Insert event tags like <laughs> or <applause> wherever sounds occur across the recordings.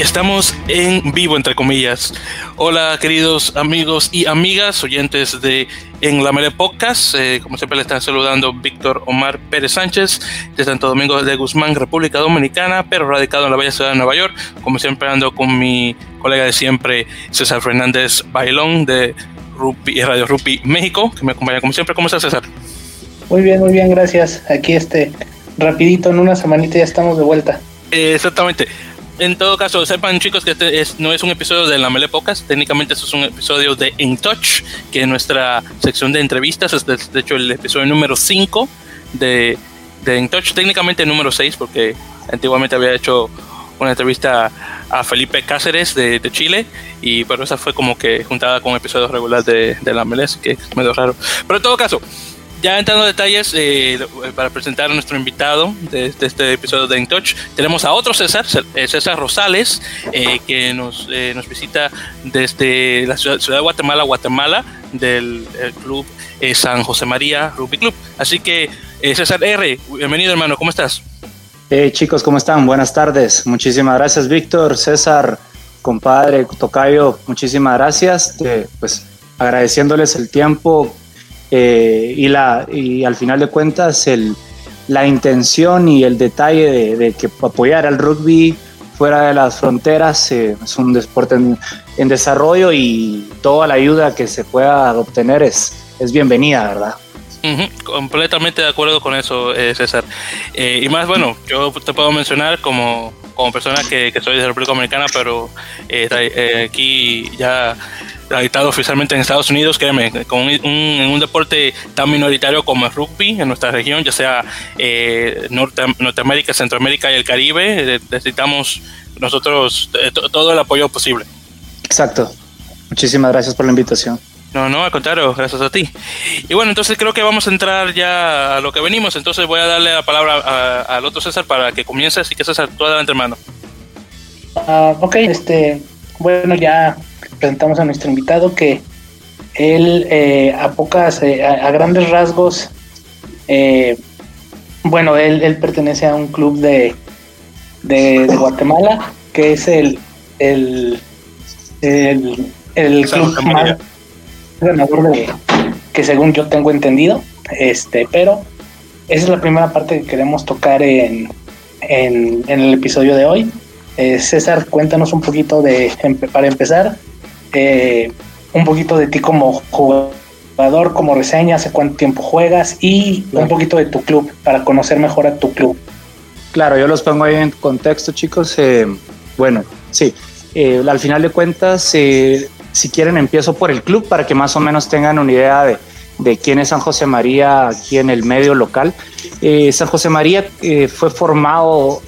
Y estamos en vivo, entre comillas. Hola, queridos amigos y amigas, oyentes de En la Mele Podcast. Eh, como siempre, le están saludando Víctor Omar Pérez Sánchez de Santo Domingo de Guzmán, República Dominicana, pero radicado en la bella ciudad de Nueva York. Como siempre, ando con mi colega de siempre, César Fernández Bailón de Rupi, Radio Rupi México, que me acompaña como siempre. ¿Cómo estás, César? Muy bien, muy bien, gracias. Aquí este, rapidito, en una semanita ya estamos de vuelta. exactamente en todo caso, sepan chicos que este no es un episodio de La Mele Pocas, técnicamente esto es un episodio de In Touch, que es nuestra sección de entrevistas, es de, hecho el episodio número 5 de, de In Touch, técnicamente número 6, porque antiguamente había hecho una entrevista a Felipe Cáceres de, Chile, y pero esa fue como que juntada con episodios regulares de, de La Mele, que es medio raro. Pero en todo caso, ya entrando en detalles, eh, para presentar a nuestro invitado de, este episodio de In Touch, tenemos a otro César, eh, César Rosales, eh, que nos, nos visita desde la ciudad, de Guatemala, Guatemala, del club San José María Rugby Club. Así que, César R, bienvenido hermano, ¿cómo estás? Hey chicos, ¿cómo están? Buenas tardes. Muchísimas gracias, Víctor, César, compadre, Tocayo, muchísimas gracias. pues agradeciéndoles el tiempo eh, y, la, y al final de cuentas el, la intención y el detalle de, que apoyar al rugby fuera de las fronteras eh, es un deporte en, desarrollo y toda la ayuda que se pueda obtener es, es bienvenida, ¿verdad? completamente de acuerdo con eso, eh, César. y más, bueno, yo te puedo mencionar como, como persona que, que soy de República Dominicana, pero aquí ya radicado oficialmente en Estados Unidos, créeme, con un, en un deporte tan minoritario como el rugby en nuestra región, ya sea eh, Norte, Norteamérica, Centroamérica y el Caribe, eh, necesitamos nosotros eh, todo el apoyo posible. Exacto. Muchísimas gracias por la invitación. No, no, al contrario, gracias a ti. Y bueno, entonces creo que vamos a entrar ya a lo que venimos. Entonces voy a darle la palabra al otro César para que comience. Así que César, tú adelante, hermano. Uh, ok, este, bueno, ya presentamos a nuestro invitado que él eh, a pocas, eh, a, grandes rasgos, eh, bueno, él, pertenece a un club de, de, Guatemala que es el, el, el, club más ganador de, que según yo tengo entendido, este, pero esa es la primera parte que queremos tocar en, en, en el episodio de hoy. César, cuéntanos un poquito de, para empezar, eh, un poquito de ti como jugador, como reseña, hace cuánto tiempo juegas y un poquito de tu club para conocer mejor a tu club. Claro, yo los pongo ahí en contexto, chicos. Eh, bueno, sí, eh, al final de cuentas, si quieren, empiezo por el club para que más o menos tengan una idea de, de quién es San José María aquí en el medio local. San José María fue formado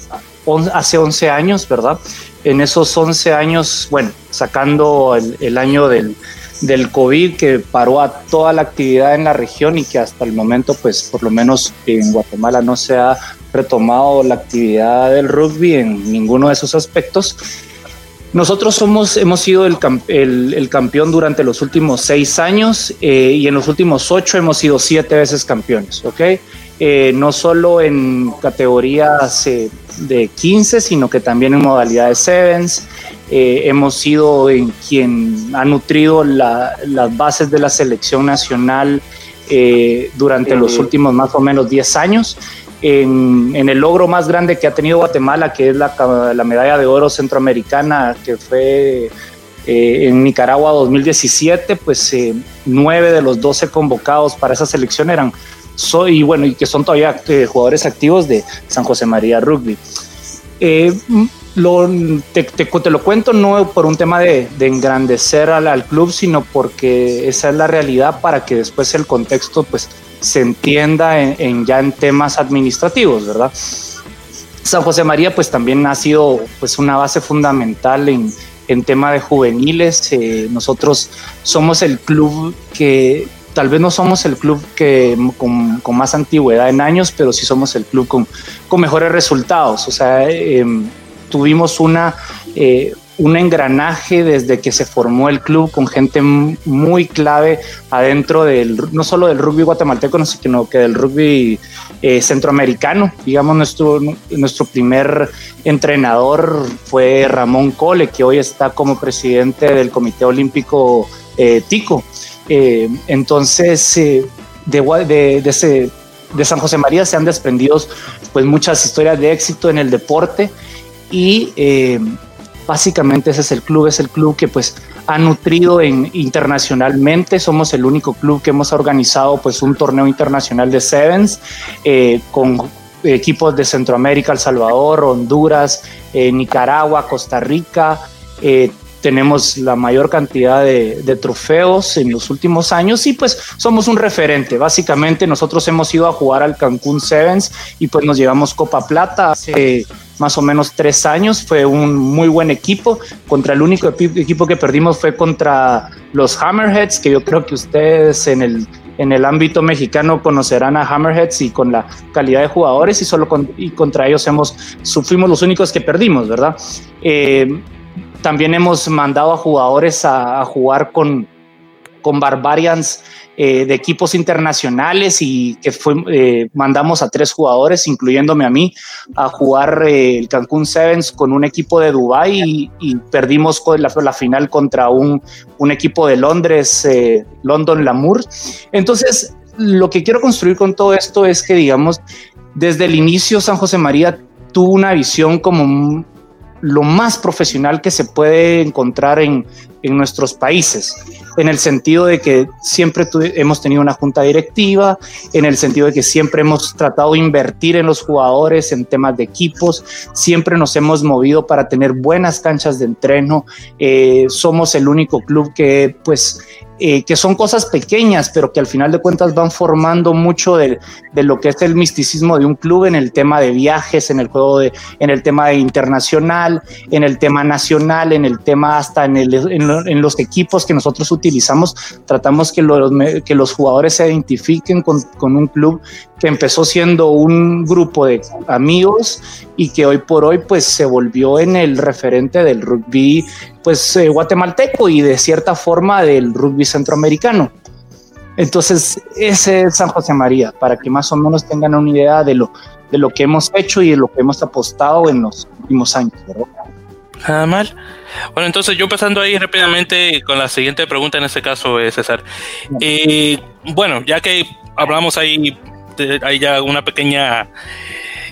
hace 11 años, ¿verdad? En esos 11 años, bueno, sacando el, año del, COVID que paró a toda la actividad en la región y que hasta el momento, pues por lo menos en Guatemala no se ha retomado la actividad del rugby en ninguno de esos aspectos. Nosotros somos, hemos sido el, el, campeón durante los últimos seis años eh, y en los últimos ocho hemos sido siete veces campeones, ¿ok? Eh, no solo en categorías eh, de 15, sino que también en modalidades sevens. Eh, hemos sido en quien ha nutrido las bases de la selección nacional eh, durante los últimos más o menos 10 años. En, el logro más grande que ha tenido Guatemala, que es la, la medalla de oro centroamericana, que fue eh, en Nicaragua 2017, pues nueve de los 12 convocados para esa selección eran soy, bueno, y que son todavía eh, jugadores activos de San José María Rugby. Eh, te, lo cuento no por un tema de, engrandecer al, club, sino porque esa es la realidad para que después el contexto pues se entienda en, ya en temas administrativos, ¿verdad? San José María pues también ha sido pues una base fundamental en, en tema de juveniles. Eh, nosotros somos el club que tal vez no somos el club que con, más antigüedad en años, pero sí somos el club con, mejores resultados. O sea, em, tuvimos una, eh, un engranaje desde que se formó el club con gente muy clave adentro del, no solo del rugby guatemalteco, sino que del rugby eh, centroamericano. Digamos, nuestro, nuestro primer entrenador fue Ramón Cole, que hoy está como presidente del Comité Olímpico eh, Tico. Eh, entonces, de, de, de, de San José María se han desprendido pues muchas historias de éxito en el deporte y básicamente ese es el club, es el club que pues ha nutrido en, internacionalmente, somos el único club que hemos organizado pues un torneo internacional de Sevens eh, con equipos de Centroamérica, El Salvador, Honduras, eh, Nicaragua, Costa Rica, eh, tenemos la mayor cantidad de, trofeos en los últimos años y pues somos un referente. Básicamente nosotros hemos ido a jugar al Cancún Sevens y pues nos llevamos Copa Plata hace más o menos tres años. Fue un muy buen equipo. Contra el único equipo que perdimos fue contra los Hammerheads, que yo creo que ustedes en el en el ámbito mexicano conocerán a Hammerheads y con la calidad de jugadores y solo y contra ellos hemos, fuimos los únicos que perdimos, ¿verdad? Eh, también hemos mandado a jugadores a, jugar con, con Barbarians eh, de equipos internacionales y que fue, eh, mandamos a tres jugadores, incluyéndome a mí, a jugar eh, el Cancún Sevens con un equipo de Dubai y, perdimos la, la, final contra un, un, equipo de Londres, London Lamour. Entonces, lo que quiero construir con todo esto es que, digamos, desde el inicio San José María tuvo una visión como lo más profesional que se puede encontrar en, en nuestros países, en el sentido de que siempre hemos tenido una junta directiva, en el sentido de que siempre hemos tratado de invertir en los jugadores, en temas de equipos, siempre nos hemos movido para tener buenas canchas de entreno, eh, somos el único club que pues eh, que son cosas pequeñas, pero que al final de cuentas van formando mucho de, de, lo que es el misticismo de un club en el tema de viajes, en el juego de, en el tema de internacional, en el tema nacional, en el tema hasta en, el, en, los equipos que nosotros utilizamos, tratamos que los, que los jugadores se identifiquen con, con un club que empezó siendo un grupo de amigos y que hoy por hoy pues se volvió en el referente del rugby pues eh, guatemalteco y de cierta forma del rugby centroamericano. Entonces, ese es San José María, para que más o menos tengan una idea de lo, de lo que hemos hecho y de lo que hemos apostado en los últimos años. Nada mal. Bueno, entonces yo pasando ahí rápidamente con la siguiente pregunta en este caso, eh, César. Eh, bueno, ya que hablamos ahí, hay ya una pequeña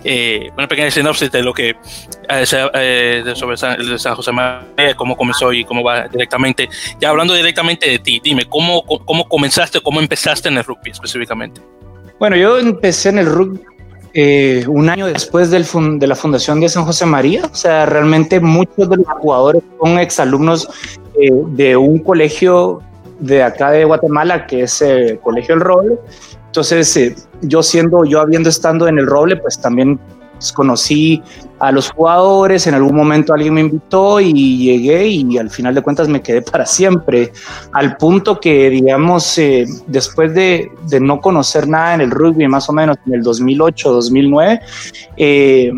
eh, una pequeña sinopsis de lo que eh, eh sobre San, San, José María, cómo comenzó y cómo va directamente. Ya hablando directamente de ti, dime, ¿cómo, cómo comenzaste, cómo empezaste en el rugby específicamente? Bueno, yo empecé en el rugby eh, un año después de la fundación de San José María. O sea, realmente muchos de los jugadores son exalumnos eh, de un colegio de acá de Guatemala, que es el Colegio El Roble. Entonces, yo siendo, yo habiendo estado en el Roble, pues también conocí a los jugadores, en algún momento alguien me invitó y llegué y al final de cuentas me quedé para siempre, al punto que, digamos, eh, después de, no conocer nada en el rugby, más o menos en el 2008, 2009, eh,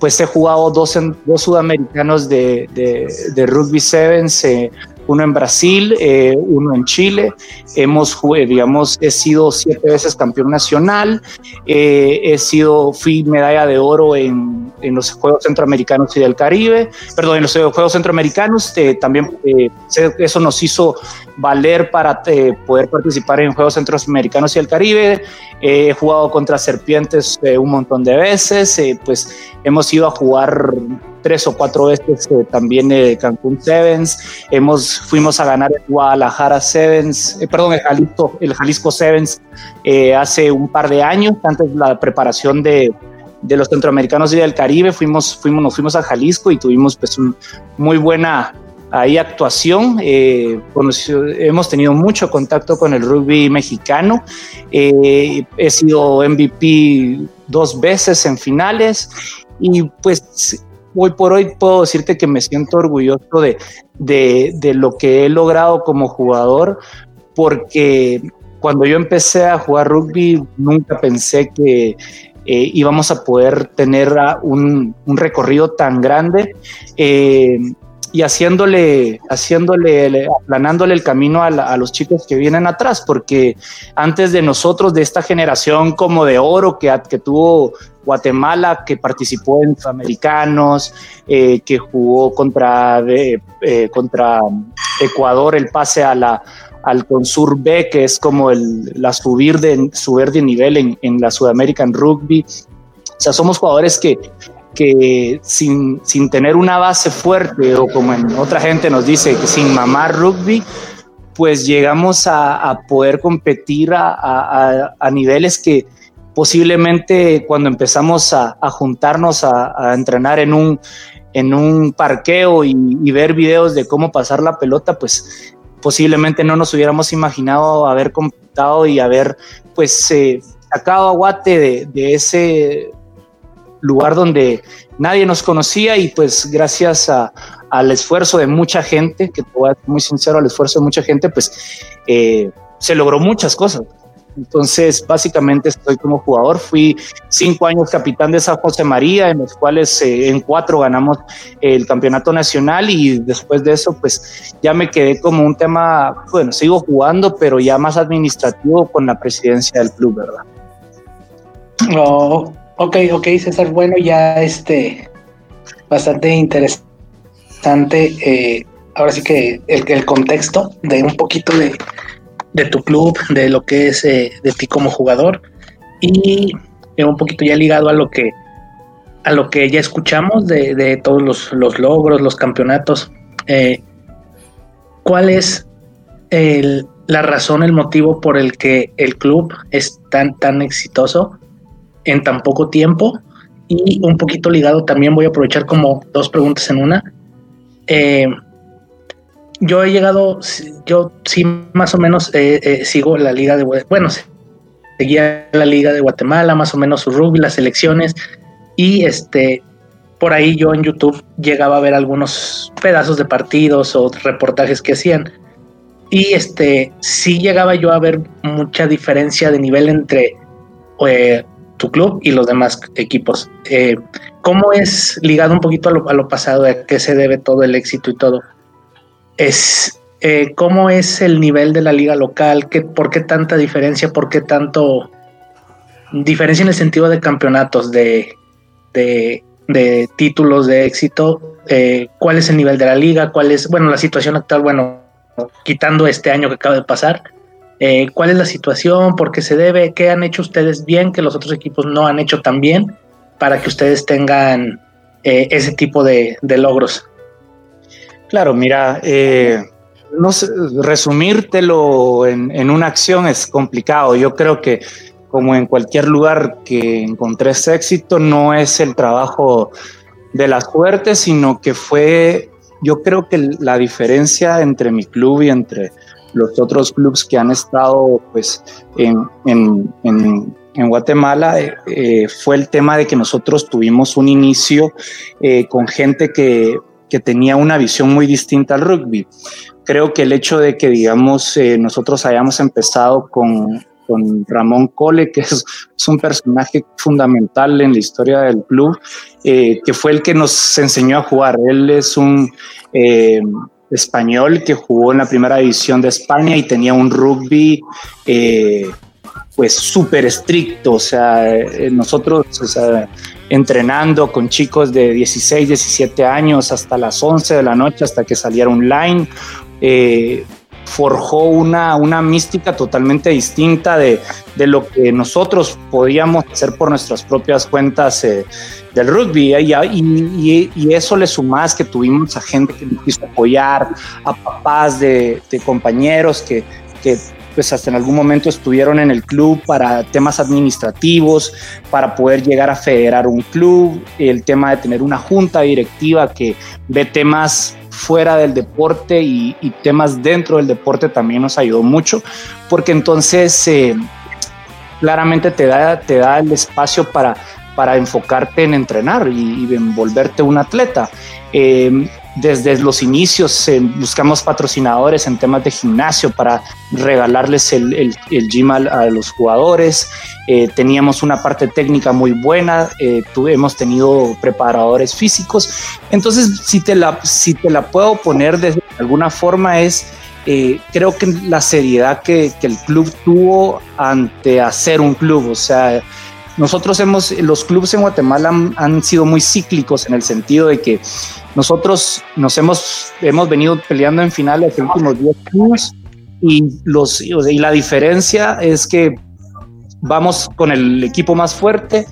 pues he jugado dos, sudamericanos de rugby sevens, eh, uno en Brasil, eh, uno en Chile. Hemos, digamos, he sido siete veces campeón nacional, eh, he sido, fui medalla de oro en, en, los Juegos Centroamericanos y del Caribe, perdón, en los Juegos Centroamericanos, eh, también eso nos hizo valer para poder participar en Juegos Centroamericanos y del Caribe. he jugado contra Serpientes un montón de veces, pues hemos ido a jugar tres o cuatro veces eh, también eh, Cancún Sevens, hemos, fuimos a ganar el Guadalajara Sevens, eh, perdón, el Jalisco, el Jalisco Sevens hace un par de años, antes de la preparación de, de los centroamericanos y del Caribe, fuimos, fuimos, nos fuimos a Jalisco y tuvimos pues un muy buena ahí actuación. hemos tenido mucho contacto con el rugby mexicano. he sido MVP dos veces en finales y pues hoy por hoy puedo decirte que me siento orgulloso de, de, lo que he logrado como jugador, porque cuando yo empecé a jugar rugby nunca pensé que eh, íbamos a poder tener un, un recorrido tan grande. Eh, y haciéndole, haciéndole, aplanándole el camino a, los chicos que vienen atrás, porque antes de nosotros, de esta generación como de oro que, que tuvo Guatemala, que participó en Americanos, eh, que jugó contra, eh, contra Ecuador el pase a la, al Consur B, que es como el, la subir de, subir de nivel en, en la Sudamerican Rugby. O sea, somos jugadores que, que sin, sin tener una base fuerte o como en otra gente nos dice que sin mamar rugby, pues llegamos a, poder competir a, niveles que posiblemente cuando empezamos a, juntarnos a, entrenar en un, en un parqueo y, ver videos de cómo pasar la pelota, pues posiblemente no nos hubiéramos imaginado haber completado y haber pues eh, sacado a Guate de ese lugar donde nadie nos conocía y pues gracias al esfuerzo de mucha gente, que te voy a ser muy sincero, al esfuerzo de mucha gente, pues eh, se logró muchas cosas. Entonces, básicamente estoy como jugador. Fui cinco años capitán de San José María, en los cuales eh, en cuatro ganamos el campeonato nacional y después de eso, pues ya me quedé como un tema, bueno, sigo jugando, pero ya más administrativo con la presidencia del club, ¿verdad? Oh, Ok, ok, César, bueno, ya este, bastante interesante. Eh, ahora sí que el, contexto de un poquito de, de, tu club, de lo que es eh, de ti como jugador y un poquito ya ligado a lo que a lo que ya escuchamos de, de todos los, los, logros, los campeonatos. Eh, ¿Cuál es el, la razón, el motivo por el que el club es tan, tan exitoso? En tan poco tiempo. Y un poquito ligado también voy a aprovechar como dos preguntas en una. Eh, yo he llegado, yo sí más o menos eh, eh, sigo la liga de, bueno, seguía la liga de Guatemala, más o menos su rugby, las elecciones y este, por ahí yo en YouTube llegaba a ver algunos pedazos de partidos o reportajes que hacían. Y este, sí llegaba yo a ver mucha diferencia de nivel entre tu club y los demás equipos. Eh, ¿Cómo es ligado un poquito a lo, pasado, a qué se debe todo el éxito y todo? Es eh, cómo es el nivel de la liga local, ¿Qué, por qué tanta diferencia, por qué tanto diferencia en el sentido de campeonatos, de, de, títulos de éxito, eh, cuál es el nivel de la liga, cuál es, bueno, la situación actual, bueno, quitando este año que acaba de pasar, eh, cuál es la situación, por qué se debe, qué han hecho ustedes bien que los otros equipos no han hecho tan bien para que ustedes tengan eh, ese tipo de, logros. Claro, mira, eh, no resumírtelo en, una acción es complicado. Yo creo que como en cualquier lugar que encontré ese éxito, no es el trabajo de la suerte, sino que fue, yo creo que la diferencia entre mi club y entre los otros clubes que han estado pues, en, en, en, Guatemala eh, eh, fue el tema de que nosotros tuvimos un inicio eh, con gente que, que, tenía una visión muy distinta al rugby. Creo que el hecho de que, digamos, nosotros hayamos empezado con, con Ramón Cole, que es, es, un personaje fundamental en la historia del club, que fue el que nos enseñó a jugar. Él es un español que jugó en la primera división de España y tenía un rugby eh, pues súper estricto, o sea, eh, nosotros entrenando con chicos de 16, 17 años hasta las 11 de la noche, hasta que saliera online, eh, forjó una, una mística totalmente distinta de, de, lo que nosotros podíamos hacer por nuestras propias cuentas del rugby. Y, y, y, eso le sumás que tuvimos a gente que nos quiso apoyar, a papás de, de compañeros que, que pues hasta en algún momento estuvieron en el club para temas administrativos, para poder llegar a federar un club, el tema de tener una junta directiva que ve temas fuera del deporte y, temas dentro del deporte también nos ayudó mucho, porque entonces eh, claramente te da, te da el espacio para, para enfocarte en entrenar y, en volverte un atleta. Eh, desde los inicios eh, buscamos patrocinadores en temas de gimnasio para regalarles el, el, el gym a, los jugadores. Eh, teníamos una parte técnica muy buena, eh, hemos tenido preparadores físicos. Entonces, si te la, si te la puedo poner de alguna forma es... Eh, creo que la seriedad que, que, el club tuvo ante hacer un club, o sea, nosotros hemos, los clubes en Guatemala han, han, sido muy cíclicos en el sentido de que nosotros nos hemos, hemos venido peleando en finales los últimos 10 años y, los, y la diferencia es que vamos con el equipo más fuerte,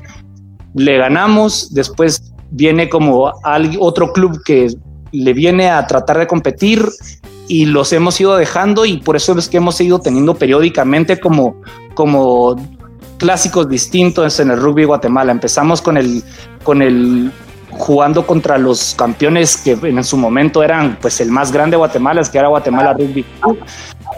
le ganamos, después viene como otro club que le viene a tratar de competir y los hemos ido dejando y por eso es que hemos ido teniendo periódicamente como, como clásicos distintos en el rugby Guatemala. Empezamos con el, con el jugando contra los campeones que en su momento eran pues el más grande de Guatemala, es que era Guatemala Rugby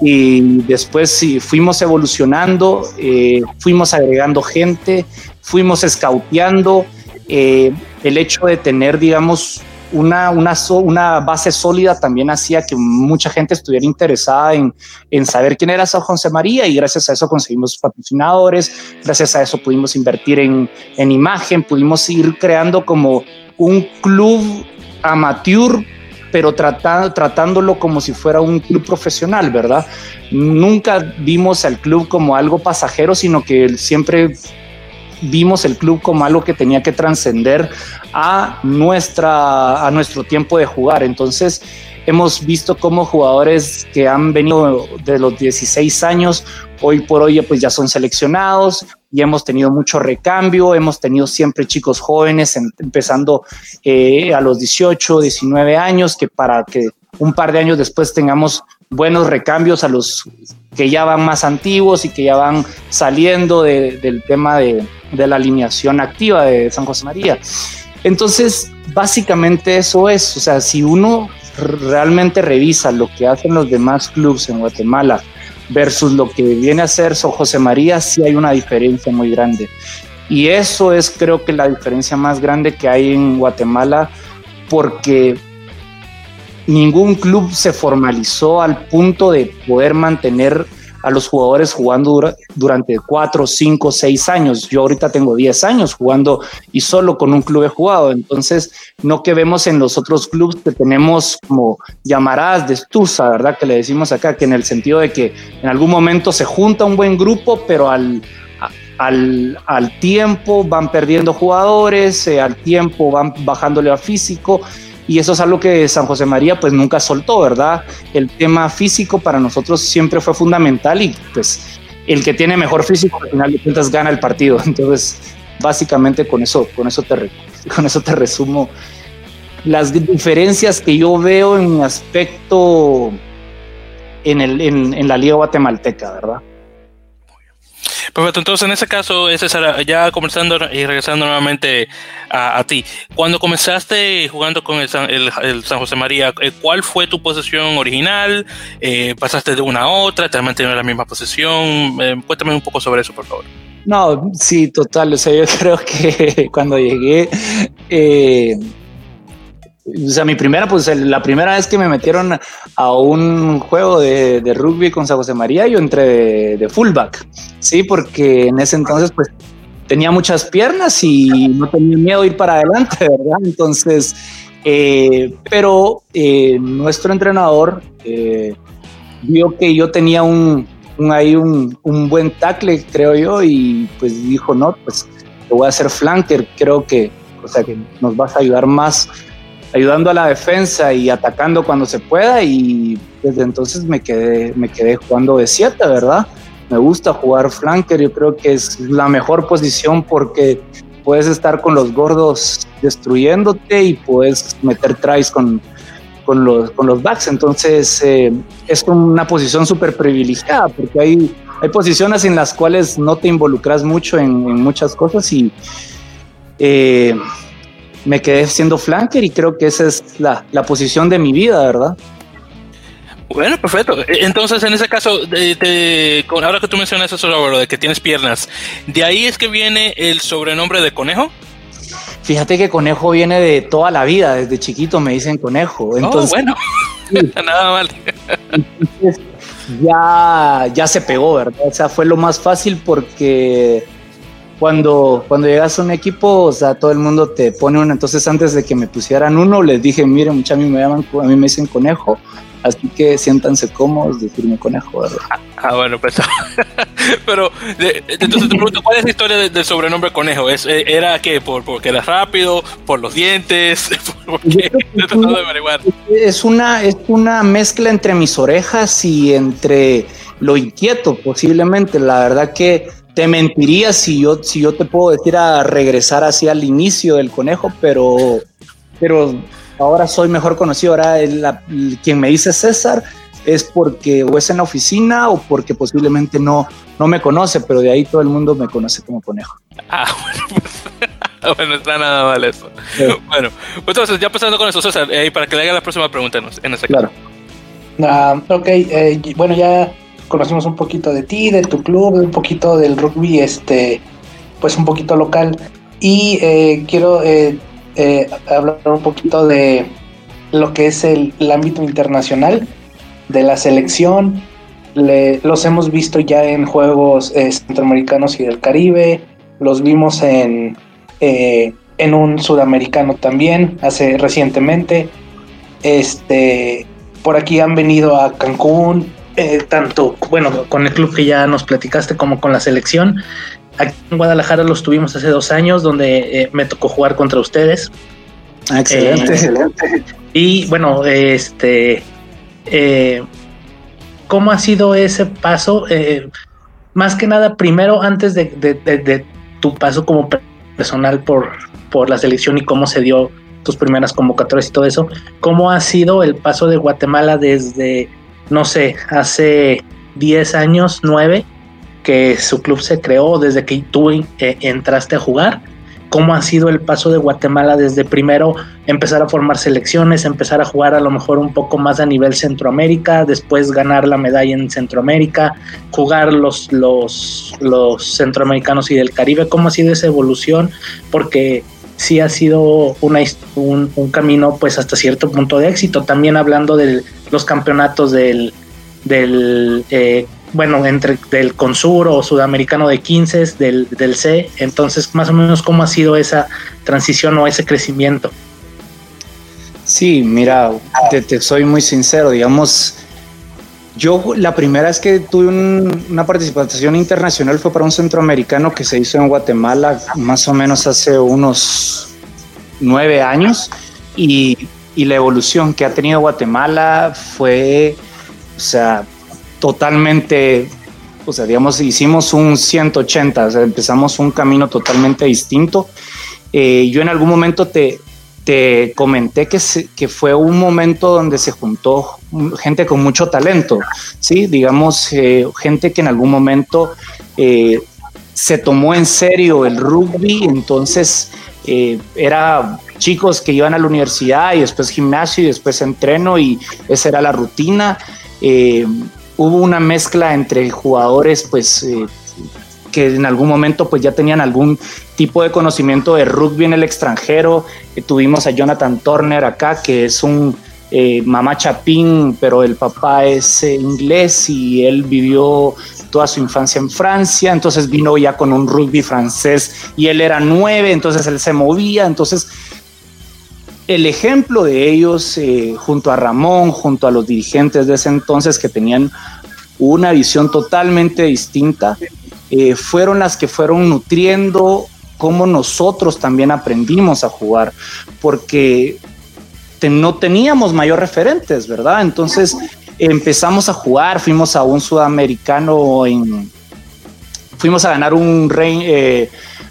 y después sí, fuimos evolucionando, eh, fuimos agregando gente, fuimos escauteando, eh, el hecho de tener, digamos, una, una, una, base sólida también hacía que mucha gente estuviera interesada en, en saber quién era San José María y gracias a eso conseguimos patrocinadores, gracias a eso pudimos invertir en, en imagen, pudimos ir creando como un club amateur, pero tratando, tratándolo como si fuera un club profesional, ¿verdad? Nunca vimos al club como algo pasajero, sino que siempre vimos el club como algo que tenía que trascender a, nuestra, a nuestro tiempo de jugar. Entonces, hemos visto cómo jugadores que han venido de los 16 años, hoy por hoy pues ya son seleccionados, y hemos tenido mucho recambio, hemos tenido siempre chicos jóvenes en, empezando eh, a los 18, 19 años, que para que un par de años después tengamos buenos recambios a los que ya van más antiguos y que ya van saliendo de, del tema de, de la alineación activa de San José María. Entonces, básicamente eso es, o sea, si uno realmente revisa lo que hacen los demás clubes en Guatemala, versus lo que viene a ser San José María, sí hay una diferencia muy grande. Y eso es creo que la diferencia más grande que hay en Guatemala, porque ningún club se formalizó al punto de poder mantener a los jugadores jugando dura, durante cuatro, cinco, seis años. Yo ahorita tengo 10 años jugando y solo con un club he jugado. Entonces, no que vemos en los otros clubes que tenemos como llamaradas de estusa, ¿verdad? Que le decimos acá, que en el sentido de que en algún momento se junta un buen grupo, pero al, al, al tiempo van perdiendo jugadores, eh, al tiempo van bajándole a físico y eso es algo que San José María pues nunca soltó, ¿verdad? El tema físico para nosotros siempre fue fundamental y pues el que tiene mejor físico al final de cuentas gana el partido. <laughs> Entonces, básicamente con eso, con eso te, <laughs> con eso te resumo las diferencias que yo veo en mi aspecto en, el, en, en la liga guatemalteca, ¿verdad? Perfecto, entonces en ese caso, César, ya comenzando y regresando nuevamente a, a ti, cuando comenzaste jugando con el San, el, San José María, eh, ¿cuál fue tu posición original? Eh, ¿Pasaste de una a otra? ¿Te has mantenido en la misma posición? Eh, cuéntame un poco sobre eso, por favor. No, sí, total. O sea, yo <laughs> creo que cuando llegué, eh, o sea, mi primera, pues la primera vez que me metieron a un juego de, rugby con San José María, yo entré de, de, fullback, sí, porque en ese entonces, pues tenía muchas piernas y no tenía miedo de ir para adelante, ¿verdad? Entonces, eh, pero eh, nuestro entrenador eh, vio que yo tenía un, un ahí un, un, buen tackle, creo yo, y pues dijo, no, pues te voy a hacer flanker, creo que, o sea, que nos vas a ayudar más ayudando a la defensa y atacando cuando se pueda y desde entonces me quedé, me quedé jugando de 7, ¿verdad? Me gusta jugar flanker, yo creo que es la mejor posición porque puedes estar con los gordos destruyéndote y puedes meter tries con, con, los, con los backs, entonces eh, es una posición súper privilegiada porque hay, hay posiciones en las cuales no te involucras mucho en, en muchas cosas y... Eh, me quedé siendo flanker y creo que esa es la, la posición de mi vida, ¿verdad? Bueno, perfecto. Entonces, en ese caso, de, de, ahora que tú mencionas eso, Álvaro, de que tienes piernas, ¿de ahí es que viene el sobrenombre de conejo? Fíjate que conejo viene de toda la vida, desde chiquito me dicen conejo. Oh, entonces, bueno, <laughs> nada mal. ya, ya se pegó, ¿verdad? O sea, fue lo más fácil porque cuando, cuando llegas a un equipo, o sea, todo el mundo te pone uno. Entonces, antes de que me pusieran uno, les dije, miren, muchachos, a mí me llaman, a mí me dicen conejo. Así que siéntanse cómodos, decirme conejo, ¿verdad? Ah, bueno, pues. <laughs> pero, entonces te pregunto, ¿cuál es la historia del, sobrenombre conejo? ¿Es, eh, ¿Era qué? ¿Por, ¿Porque era rápido? ¿Por los dientes? <laughs> ¿Por qué? Es una, es una mezcla entre mis orejas y entre lo inquieto, posiblemente. La verdad que te mentiría si yo, si yo te puedo decir a regresar hacia el inicio del conejo, pero, pero ahora soy mejor conocido. Ahora quien me dice César es porque o es en la oficina o porque posiblemente no, no me conoce, pero de ahí todo el mundo me conoce como conejo. Ah, <laughs> bueno, pues, <laughs> bueno, está nada mal eso. Bueno, pues entonces ya pasando con eso, César, eh, para que le haga la próxima pregunta en ese Claro. Ah, ok, eh, bueno, ya conocimos un poquito de ti, de tu club, un poquito del rugby, este, pues un poquito local. Y eh, quiero eh, eh, hablar un poquito de lo que es el, ámbito internacional de la selección. los hemos visto ya en juegos centroamericanos y del Caribe, los vimos en, en un sudamericano también, hace recientemente. Este, por aquí han venido a Cancún, eh, tanto, bueno, con el club que ya nos platicaste como con la selección. Aquí en Guadalajara los tuvimos hace dos años, donde eh, me tocó jugar contra ustedes. Ah, excelente, eh, excelente. Y bueno, este, ¿cómo ha sido ese paso? más que nada, primero, antes de, de, tu paso como personal por, por la selección y cómo se dio tus primeras convocatorias y todo eso, ¿cómo ha sido el paso de Guatemala desde no sé, hace 10 años, 9, que su club se creó desde que tú eh, entraste a jugar. ¿Cómo ha sido el paso de Guatemala desde primero empezar a formar selecciones, empezar a jugar a lo mejor un poco más a nivel Centroamérica, después ganar la medalla en Centroamérica, jugar los, los, los centroamericanos y del Caribe? ¿Cómo ha sido esa evolución? Porque sí ha sido una, un, un, camino pues hasta cierto punto de éxito. También hablando de los campeonatos del, del eh, bueno, entre del Consur o Sudamericano de 15, del, del C. Entonces, más o menos, ¿cómo ha sido esa transición o ese crecimiento? Sí, mira, te, te soy muy sincero, digamos, yo la primera vez que tuve una participación internacional fue para un centroamericano que se hizo en Guatemala más o menos hace unos nueve años y, la evolución que ha tenido Guatemala fue, o sea, totalmente, o sea, digamos, hicimos un 180, o sea, empezamos un camino totalmente distinto. Eh, yo en algún momento te, te comenté que, que fue un momento donde se juntó gente con mucho talento, ¿sí? Digamos, eh, gente que en algún momento eh, se tomó en serio el rugby, entonces eh, era chicos que iban a la universidad y después gimnasio y después entreno y esa era la rutina. hubo una mezcla entre jugadores, pues que en algún momento pues ya tenían algún tipo de conocimiento de rugby en el extranjero. Eh, tuvimos a Jonathan Turner acá, que es un eh, mamá chapín, pero el papá es eh, inglés y él vivió toda su infancia en Francia, entonces vino ya con un rugby francés y él era nueve, entonces él se movía, entonces el ejemplo de ellos junto a Ramón, junto a los dirigentes de ese entonces que tenían una visión totalmente distinta, eh, fueron las que fueron nutriendo cómo nosotros también aprendimos a jugar, porque no teníamos mayor referentes, ¿verdad? Entonces empezamos a jugar, fuimos a un sudamericano en... Fuimos a ganar un rey, eh,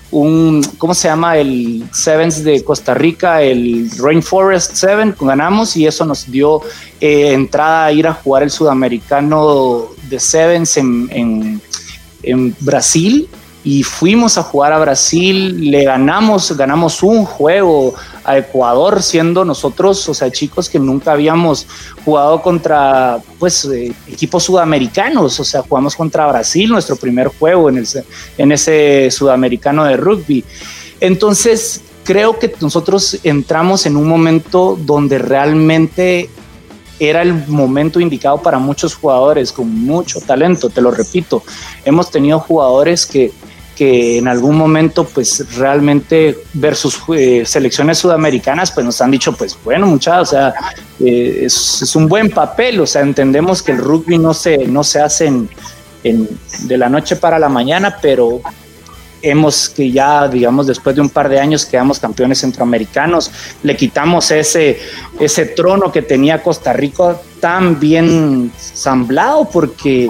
un, ¿cómo se llama? El Sevens de Costa Rica, el Rainforest Seven, ganamos y eso nos dio eh, entrada a ir a jugar el sudamericano de Sevens en en Brasil y fuimos a jugar a Brasil, le ganamos, ganamos un juego a Ecuador, siendo nosotros, o sea, chicos que nunca habíamos jugado contra, pues, eh, equipos sudamericanos, o sea, jugamos contra Brasil, nuestro primer juego en, el, en ese sudamericano de rugby. Entonces, creo que nosotros entramos en un momento donde realmente era el momento indicado para muchos jugadores con mucho talento, te lo repito. Hemos tenido jugadores que, que en algún momento pues realmente versus eh, selecciones sudamericanas pues nos han dicho pues bueno muchachos, o sea, eh, es, un buen papel, o sea, entendemos que el rugby no se, no se hace de la noche para la mañana, pero hemos que ya, digamos, después de un par de años quedamos campeones centroamericanos, le quitamos ese, ese trono que tenía Costa Rica tan bien samblado porque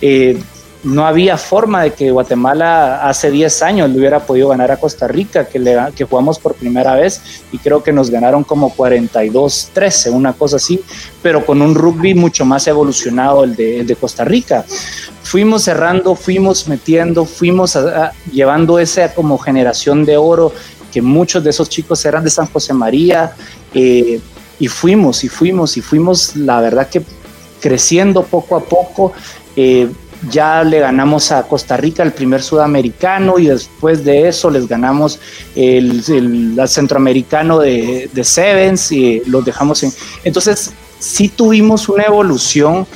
eh, no había forma de que Guatemala hace 10 años le hubiera podido ganar a Costa Rica, que, le, jugamos por primera vez y creo que nos ganaron como 42-13, una cosa así, pero con un rugby mucho más evolucionado el de, de Costa Rica. Fuimos cerrando, fuimos metiendo, fuimos llevando esa como generación de oro, que muchos de esos chicos eran de San José María, eh, y fuimos y fuimos y fuimos, la verdad que creciendo poco a poco. Eh, ya le ganamos a Costa Rica el primer sudamericano y después de eso les ganamos el, centroamericano de, Sevens y los dejamos en... Entonces, sí tuvimos una evolución,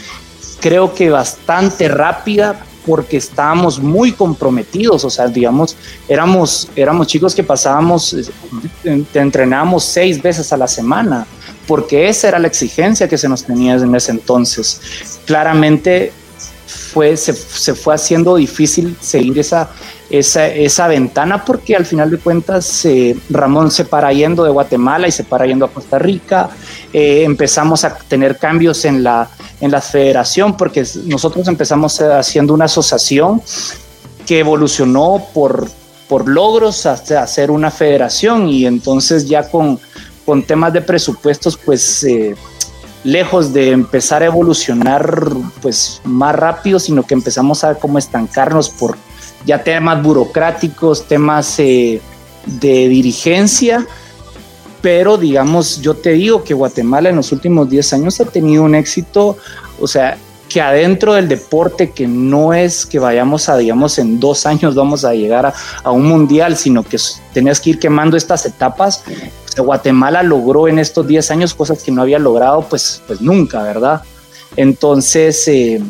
creo que bastante rápida, porque estábamos muy comprometidos, o sea, digamos, éramos, éramos chicos que pasábamos, entrenábamos seis veces a la semana, porque esa era la exigencia que se nos tenía en ese entonces. Claramente fue, se, fue haciendo difícil seguir esa, esa, ventana porque al final de cuentas Ramón se para yendo de Guatemala y se para yendo a Costa Rica. Eh, empezamos a tener cambios en la, en la federación porque nosotros empezamos haciendo una asociación que evolucionó por, por logros hasta hacer una federación y entonces ya con, con temas de presupuestos pues... Eh, lejos de empezar a evolucionar pues más rápido, sino que empezamos a como estancarnos por ya temas burocráticos, temas eh, de dirigencia, pero digamos, yo te digo que Guatemala en los últimos 10 años ha tenido un éxito, o sea, que adentro del deporte, que no es que vayamos a, digamos, en dos años vamos a llegar a, un mundial, sino que tenías que ir quemando estas etapas Guatemala logró en estos 10 años cosas que no había logrado pues, pues nunca, ¿verdad? Entonces, eh,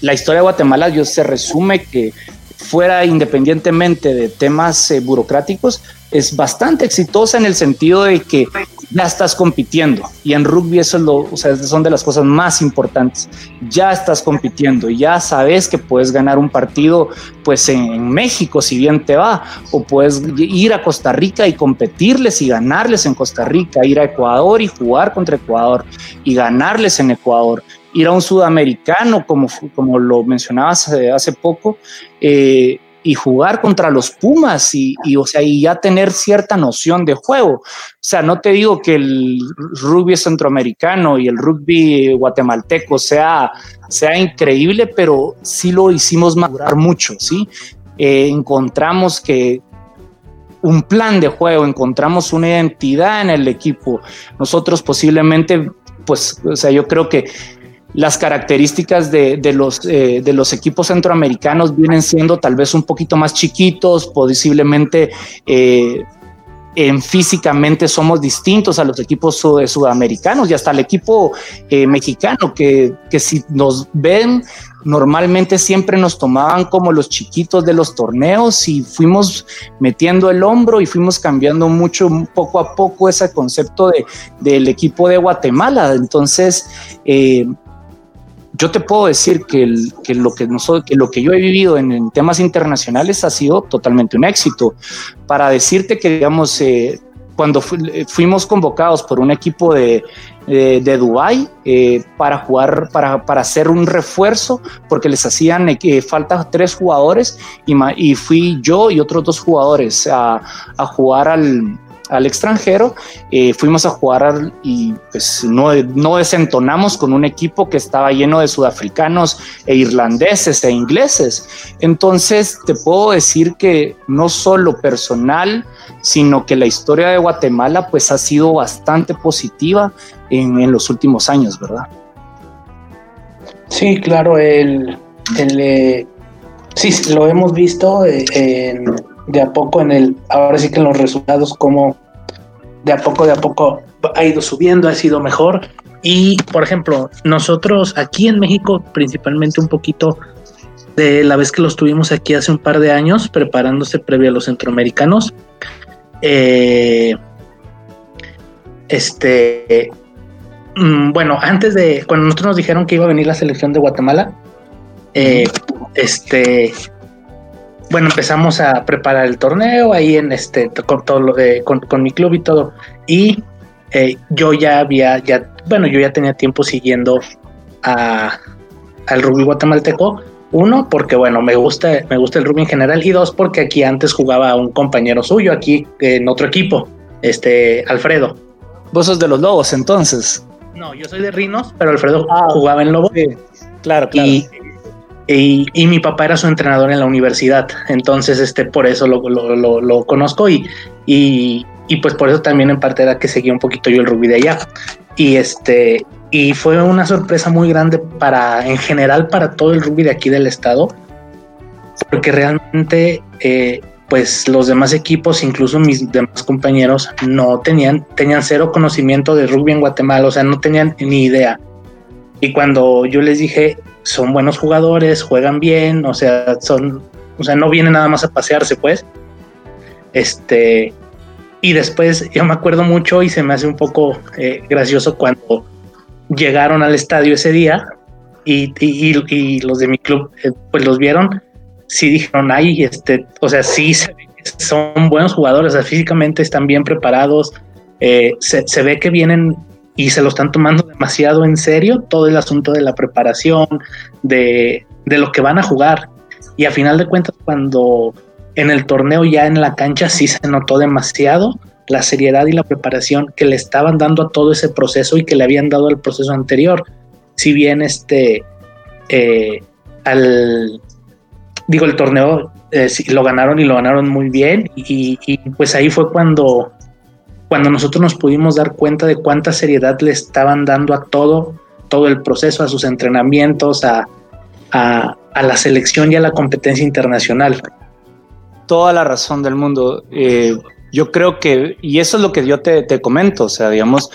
la historia de Guatemala yo se resume que fuera independientemente de temas eh, burocráticos, es bastante exitosa en el sentido de que ya estás compitiendo y en rugby eso es lo, o sea, son de las cosas más importantes. Ya estás compitiendo, ya sabes que puedes ganar un partido pues en México si bien te va o puedes ir a Costa Rica y competirles y ganarles en Costa Rica, ir a Ecuador y jugar contra Ecuador y ganarles en Ecuador ir a un sudamericano, como, como lo mencionabas hace, hace poco, eh, y jugar contra los Pumas y, o sea, y ya tener cierta noción de juego. O sea, no te digo que el rugby centroamericano y el rugby guatemalteco sea, sea increíble, pero sí lo hicimos madurar mucho, ¿sí? Eh, encontramos que un plan de juego, encontramos una identidad en el equipo. Nosotros posiblemente, pues, o sea, yo creo que las características de, los, eh, de los equipos centroamericanos vienen siendo tal vez un poquito más chiquitos, posiblemente eh, en físicamente somos distintos a los equipos sudamericanos y hasta el equipo eh, mexicano, que, que, si nos ven, normalmente siempre nos tomaban como los chiquitos de los torneos y fuimos metiendo el hombro y fuimos cambiando mucho, poco a poco, ese concepto de, del equipo de Guatemala. Entonces, yo te puedo decir que, lo, que, nosotros, lo que yo he vivido en, temas internacionales ha sido totalmente un éxito. Para decirte que, digamos, eh, cuando fuimos convocados por un equipo de, de, Dubái eh, para jugar, para, hacer un refuerzo, porque les hacían eh, falta tres jugadores y, y, fui yo y otros dos jugadores a jugar al, al extranjero, eh, fuimos a jugar y pues no, no desentonamos con un equipo que estaba lleno de sudafricanos e irlandeses e ingleses. Entonces te puedo decir que no solo personal, sino que la historia de Guatemala pues ha sido bastante positiva en, los últimos años, ¿verdad? Sí, claro, el, el eh, sí, lo hemos visto eh, en de a poco en el, ahora sí que en los resultados, como de a poco, de a poco ha ido subiendo, ha sido mejor. Y, por ejemplo, nosotros aquí en México, principalmente un poquito de la vez que los tuvimos aquí hace un par de años, preparándose previo a los centroamericanos, eh, este, mm, bueno, antes de, cuando nosotros nos dijeron que iba a venir la selección de Guatemala, eh, este, bueno, empezamos a preparar el torneo ahí en este, con todo lo de, con, mi club y todo. Y eh, yo ya había, ya, bueno, yo ya tenía tiempo siguiendo a, al rugby guatemalteco. Uno, porque bueno, me gusta, me gusta el rugby en general. Y dos, porque aquí antes jugaba un compañero suyo, aquí en otro equipo, este, Alfredo. Vos sos de los Lobos entonces. No, yo soy de Rinos, pero Alfredo ah, jugaba en Lobos. claro, claro. Y, mi papá era su entrenador en la universidad, entonces este, por eso lo, lo, conozco y, y, pues por eso también en parte era que seguía un poquito yo el rugby de allá. Y, este, y fue una sorpresa muy grande para, en general, para todo el rugby de aquí del estado, porque realmente eh, pues los demás equipos, incluso mis demás compañeros, no tenían, tenían cero conocimiento de rugby en Guatemala, o sea, no tenían ni idea. Y cuando yo les dije, son buenos jugadores, juegan bien, o sea, son, o sea, no vienen nada más a pasearse, pues. Este, y después yo me acuerdo mucho y se me hace un poco eh, gracioso cuando llegaron al estadio ese día y, y, los de mi club, eh, pues los vieron, sí dijeron, ay, este, o sea, sí son buenos jugadores, físicamente están bien preparados, eh, se, se ve que vienen y se lo están tomando demasiado en serio todo el asunto de la preparación, de, lo que van a jugar. Y a final de cuentas, cuando en el torneo ya en la cancha sí se notó demasiado la seriedad y la preparación que le estaban dando a todo ese proceso y que le habían dado al proceso anterior. Si bien este, eh, al, digo, el torneo eh, lo ganaron y lo ganaron muy bien y, pues ahí fue cuando cuando nosotros nos pudimos dar cuenta de cuánta seriedad le estaban dando a todo, todo el proceso, a sus entrenamientos, a, la selección y a la competencia internacional. Toda la razón del mundo. Eh, yo creo que, y eso es lo que yo te, te comento, o sea, digamos,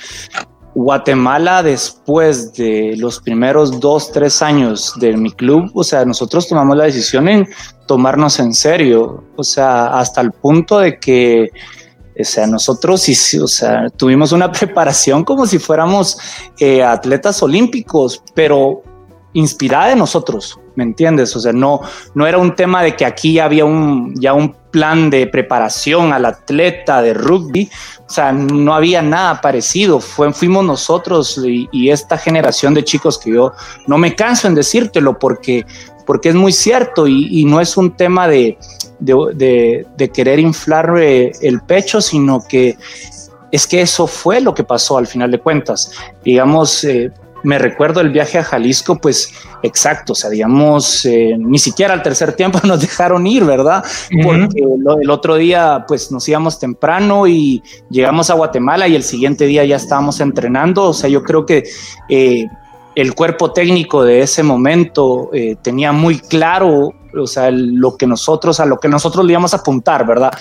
Guatemala después de los primeros dos, tres años de mi club, o sea, nosotros tomamos la decisión en tomarnos en serio, o sea, hasta el punto de que o sea, nosotros o sea, tuvimos una <laughs> preparación como si fuéramos eh, atletas olímpicos, pero inspirada de nosotros, ¿me entiendes? O sea, no, no era un tema de que aquí había un, ya un plan de preparación al atleta de rugby, o sea, no había nada parecido, Fue, fuimos nosotros y, esta generación de chicos que yo no me canso en decírtelo porque, porque es muy cierto y no es un tema de, de, querer inflar el pecho, sino que es que eso fue lo que pasó al final de cuentas. Digamos, eh, me recuerdo el viaje a Jalisco, pues exacto, o sea, digamos, eh, ni siquiera al tercer tiempo <laughs> nos dejaron ir, ¿verdad? Porque el otro día, pues nos íbamos temprano y llegamos a Guatemala y el siguiente día ya estábamos entrenando, o sea, yo creo que... Eh, el cuerpo técnico de ese momento tenía muy claro o sea, lo que nosotros, a lo que nosotros le íbamos a apuntar, ¿verdad?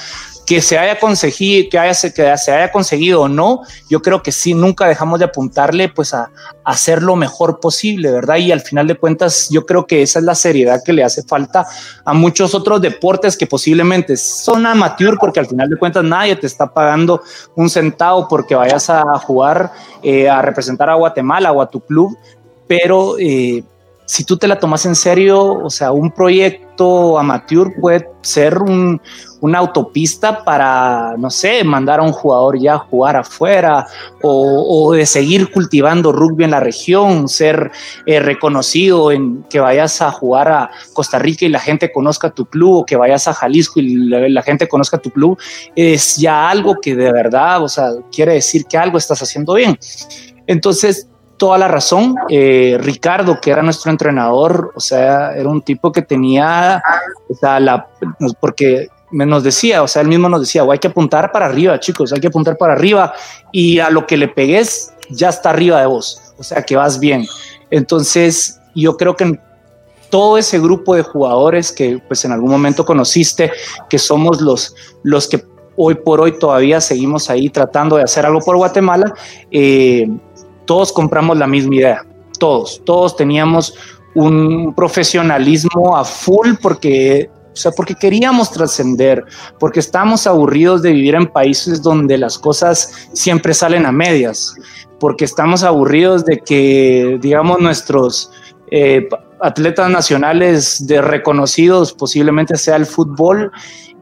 Que se haya conseguido, que, haya, que se haya conseguido o no, yo creo que sí, nunca dejamos de apuntarle pues a, hacer lo mejor posible, ¿verdad? Y al final de cuentas, yo creo que esa es la seriedad que le hace falta a muchos otros deportes que posiblemente son amateur, porque al final de cuentas nadie te está pagando un centavo porque vayas a jugar, eh, a representar a Guatemala o a tu club, pero... Eh, si tú te la tomas en serio, o sea, un proyecto amateur puede ser una autopista para, no sé, mandar a un jugador ya a jugar afuera o, de seguir cultivando rugby en la región, ser eh, reconocido en que vayas a jugar a Costa Rica y la gente conozca tu club o que vayas a Jalisco y la, la gente conozca tu club, es ya algo que de verdad, o sea, quiere decir que algo estás haciendo bien. Entonces, toda la razón. Eh, Ricardo, que era nuestro entrenador, o sea, era un tipo que tenía, o sea, la, porque nos decía, o sea, él mismo nos decía, hay que apuntar para arriba, chicos, hay que apuntar para arriba y a lo que le pegues ya está arriba de vos, o sea, que vas bien. Entonces, yo creo que todo ese grupo de jugadores que pues en algún momento conociste, que somos los, los que hoy por hoy todavía seguimos ahí tratando de hacer algo por Guatemala, eh, todos compramos la misma idea, todos, todos teníamos un profesionalismo a full porque o sea, porque queríamos trascender, porque estamos aburridos de vivir en países donde las cosas siempre salen a medias, porque estamos aburridos de que, digamos, nuestros eh, atletas nacionales de reconocidos posiblemente sea el fútbol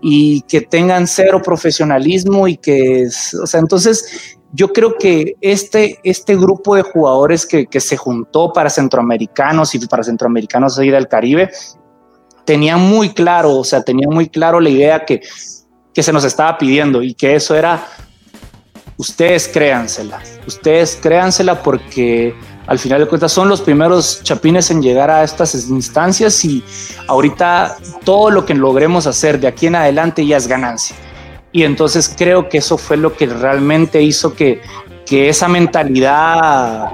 y que tengan cero profesionalismo y que, o sea, entonces yo creo que este, este grupo de jugadores que, se juntó para centroamericanos y para centroamericanos ahí del Caribe, tenía muy claro, o sea, tenía muy claro la idea que, que se nos estaba pidiendo y que eso era, ustedes créansela, ustedes créansela porque al final de cuentas son los primeros chapines en llegar a estas instancias y ahorita todo lo que logremos hacer de aquí en adelante ya es ganancia. Y entonces creo que eso fue lo que realmente hizo que, que esa mentalidad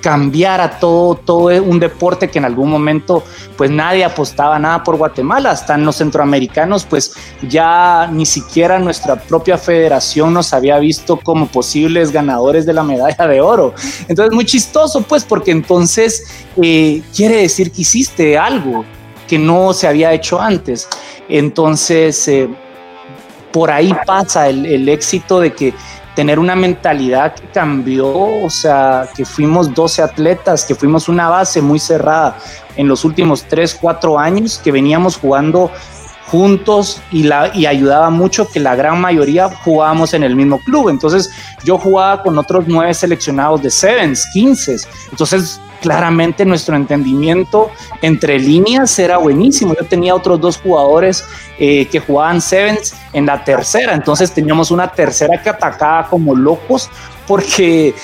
cambiara todo, todo un deporte que en algún momento pues nadie apostaba nada por Guatemala, hasta en los centroamericanos pues ya ni siquiera nuestra propia federación nos había visto como posibles ganadores de la medalla de oro. Entonces muy chistoso pues porque entonces eh, quiere decir que hiciste algo que no se había hecho antes. Entonces... Eh, por ahí pasa el, éxito de que tener una mentalidad que cambió, o sea, que fuimos 12 atletas, que fuimos una base muy cerrada en los últimos 3, 4 años, que veníamos jugando juntos y, la, y ayudaba mucho que la gran mayoría jugábamos en el mismo club. Entonces yo jugaba con otros nueve seleccionados de Sevens, 15. Entonces claramente nuestro entendimiento entre líneas era buenísimo. Yo tenía otros dos jugadores eh, que jugaban Sevens en la tercera, entonces teníamos una tercera que atacaba como locos porque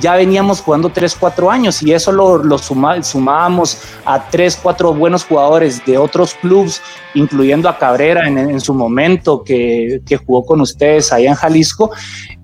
ya veníamos jugando 3, 4 años y eso lo, lo sumábamos a 3, 4 buenos jugadores de otros clubes, incluyendo a Cabrera en, en su momento que, que, jugó con ustedes allá en Jalisco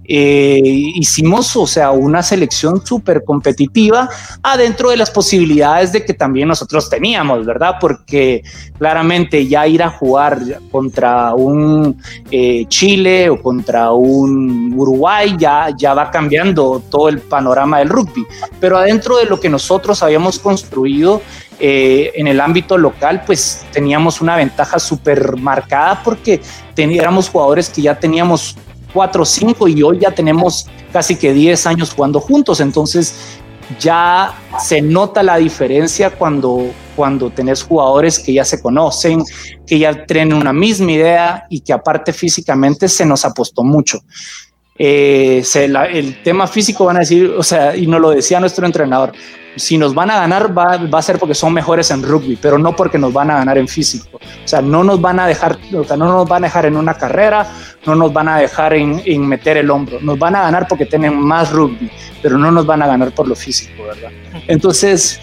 eh, hicimos, o sea, una selección súper competitiva adentro de las posibilidades de que también nosotros teníamos, ¿verdad? Porque claramente ya ir a jugar contra un eh, Chile o contra un Uruguay ya, ya va cambiando todo el panorama del rugby, pero adentro de lo que nosotros habíamos construido, eh, en el ámbito local, pues teníamos una ventaja súper marcada porque teníamos jugadores que ya teníamos 4 o 5 y hoy ya tenemos casi que 10 años jugando juntos. Entonces ya se nota la diferencia cuando, cuando tenés jugadores que ya se conocen, que ya tienen una misma idea y que aparte físicamente se nos apostó mucho. Eh, el tema físico van a decir, o sea, y nos lo decía nuestro entrenador, si nos van a ganar va, va, a ser porque son mejores en rugby, pero no porque nos van a ganar en físico. O sea, no nos van a dejar, o sea, no nos van a dejar en una carrera, no nos van a dejar en, en, meter el hombro. Nos van a ganar porque tienen más rugby, pero no nos van a ganar por lo físico, ¿verdad? Entonces,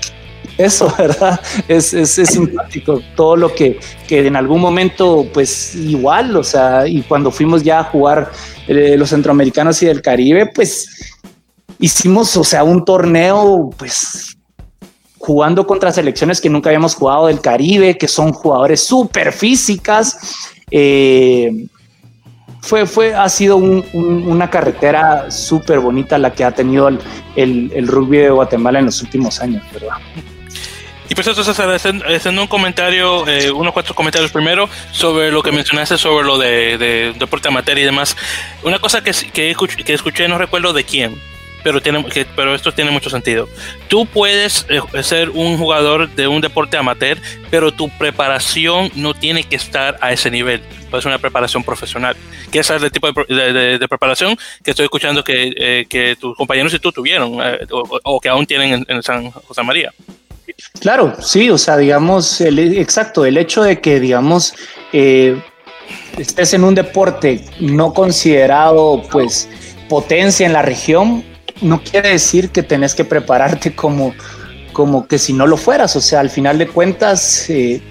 eso, <laughs> ¿verdad? Es, es, simpático todo lo que, que en algún momento, pues igual, o sea, y cuando fuimos ya a jugar eh, los centroamericanos y del Caribe, pues hicimos, o sea, un torneo, pues jugando contra selecciones que nunca habíamos jugado del Caribe, que son jugadores súper físicas. Eh, fue, fue, ha sido un, un, una carretera súper bonita la que ha tenido el, el, el, rugby de Guatemala en los últimos años, ¿verdad? Y pues eso, César, haciendo un comentario, eh, unos cuatro comentarios primero sobre lo que mencionaste sobre lo de, de deporte amateur y demás. Una cosa que, que, que escuché, no recuerdo de quién, pero, tiene, que, pero esto tiene mucho sentido. Tú puedes eh, ser un jugador de un deporte amateur, pero tu preparación no tiene que estar a ese nivel. Puede ser una preparación profesional. Que ese es el tipo de, de, de preparación que estoy escuchando que, eh, que, tus compañeros y tú tuvieron, eh, o, o, que aún tienen en, en, San José María. Claro, sí, o sea, digamos, exacto, el hecho de que, digamos, eh, estés en un deporte no considerado, pues, potencia en la región, no quiere decir que tenés que prepararte como, como que si no lo fueras. O sea, al final de cuentas, eh,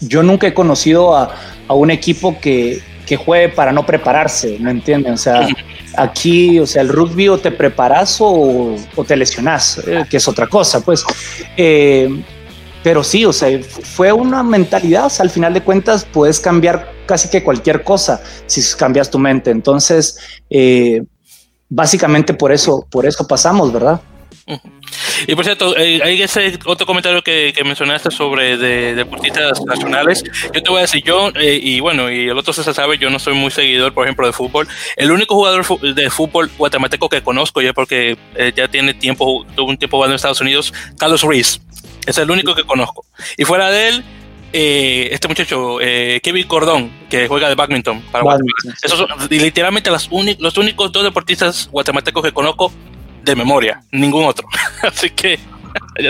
yo nunca he conocido a un equipo que, que, juegue para no prepararse, ¿me entienden? O sea, aquí, o sea, el rugby o te preparas o, te lesionas, eh, que es otra cosa, pues. Eh, pero sí, o sea, fue una mentalidad, al final de cuentas puedes cambiar casi que cualquier cosa si cambias tu mente. Entonces, eh, básicamente por eso, por eso pasamos, ¿verdad? Y por cierto, eh, hay ese otro comentario que, mencionaste sobre de, deportistas nacionales. Yo te voy a decir, yo, eh, y bueno, y el otro se sabe, yo no soy muy seguidor, por ejemplo, de fútbol. El único jugador de fútbol guatemalteco que conozco, ya porque ya tiene tiempo, tuvo un tiempo jugando en Estados Unidos, Carlos Ruiz. Es el único que conozco. Y fuera de él, eh, este muchacho, eh, Kevin Cordón, que juega de badminton para Guatemala. Esos son literalmente los únicos dos deportistas guatemaltecos que conozco de memoria, ningún otro. Así que.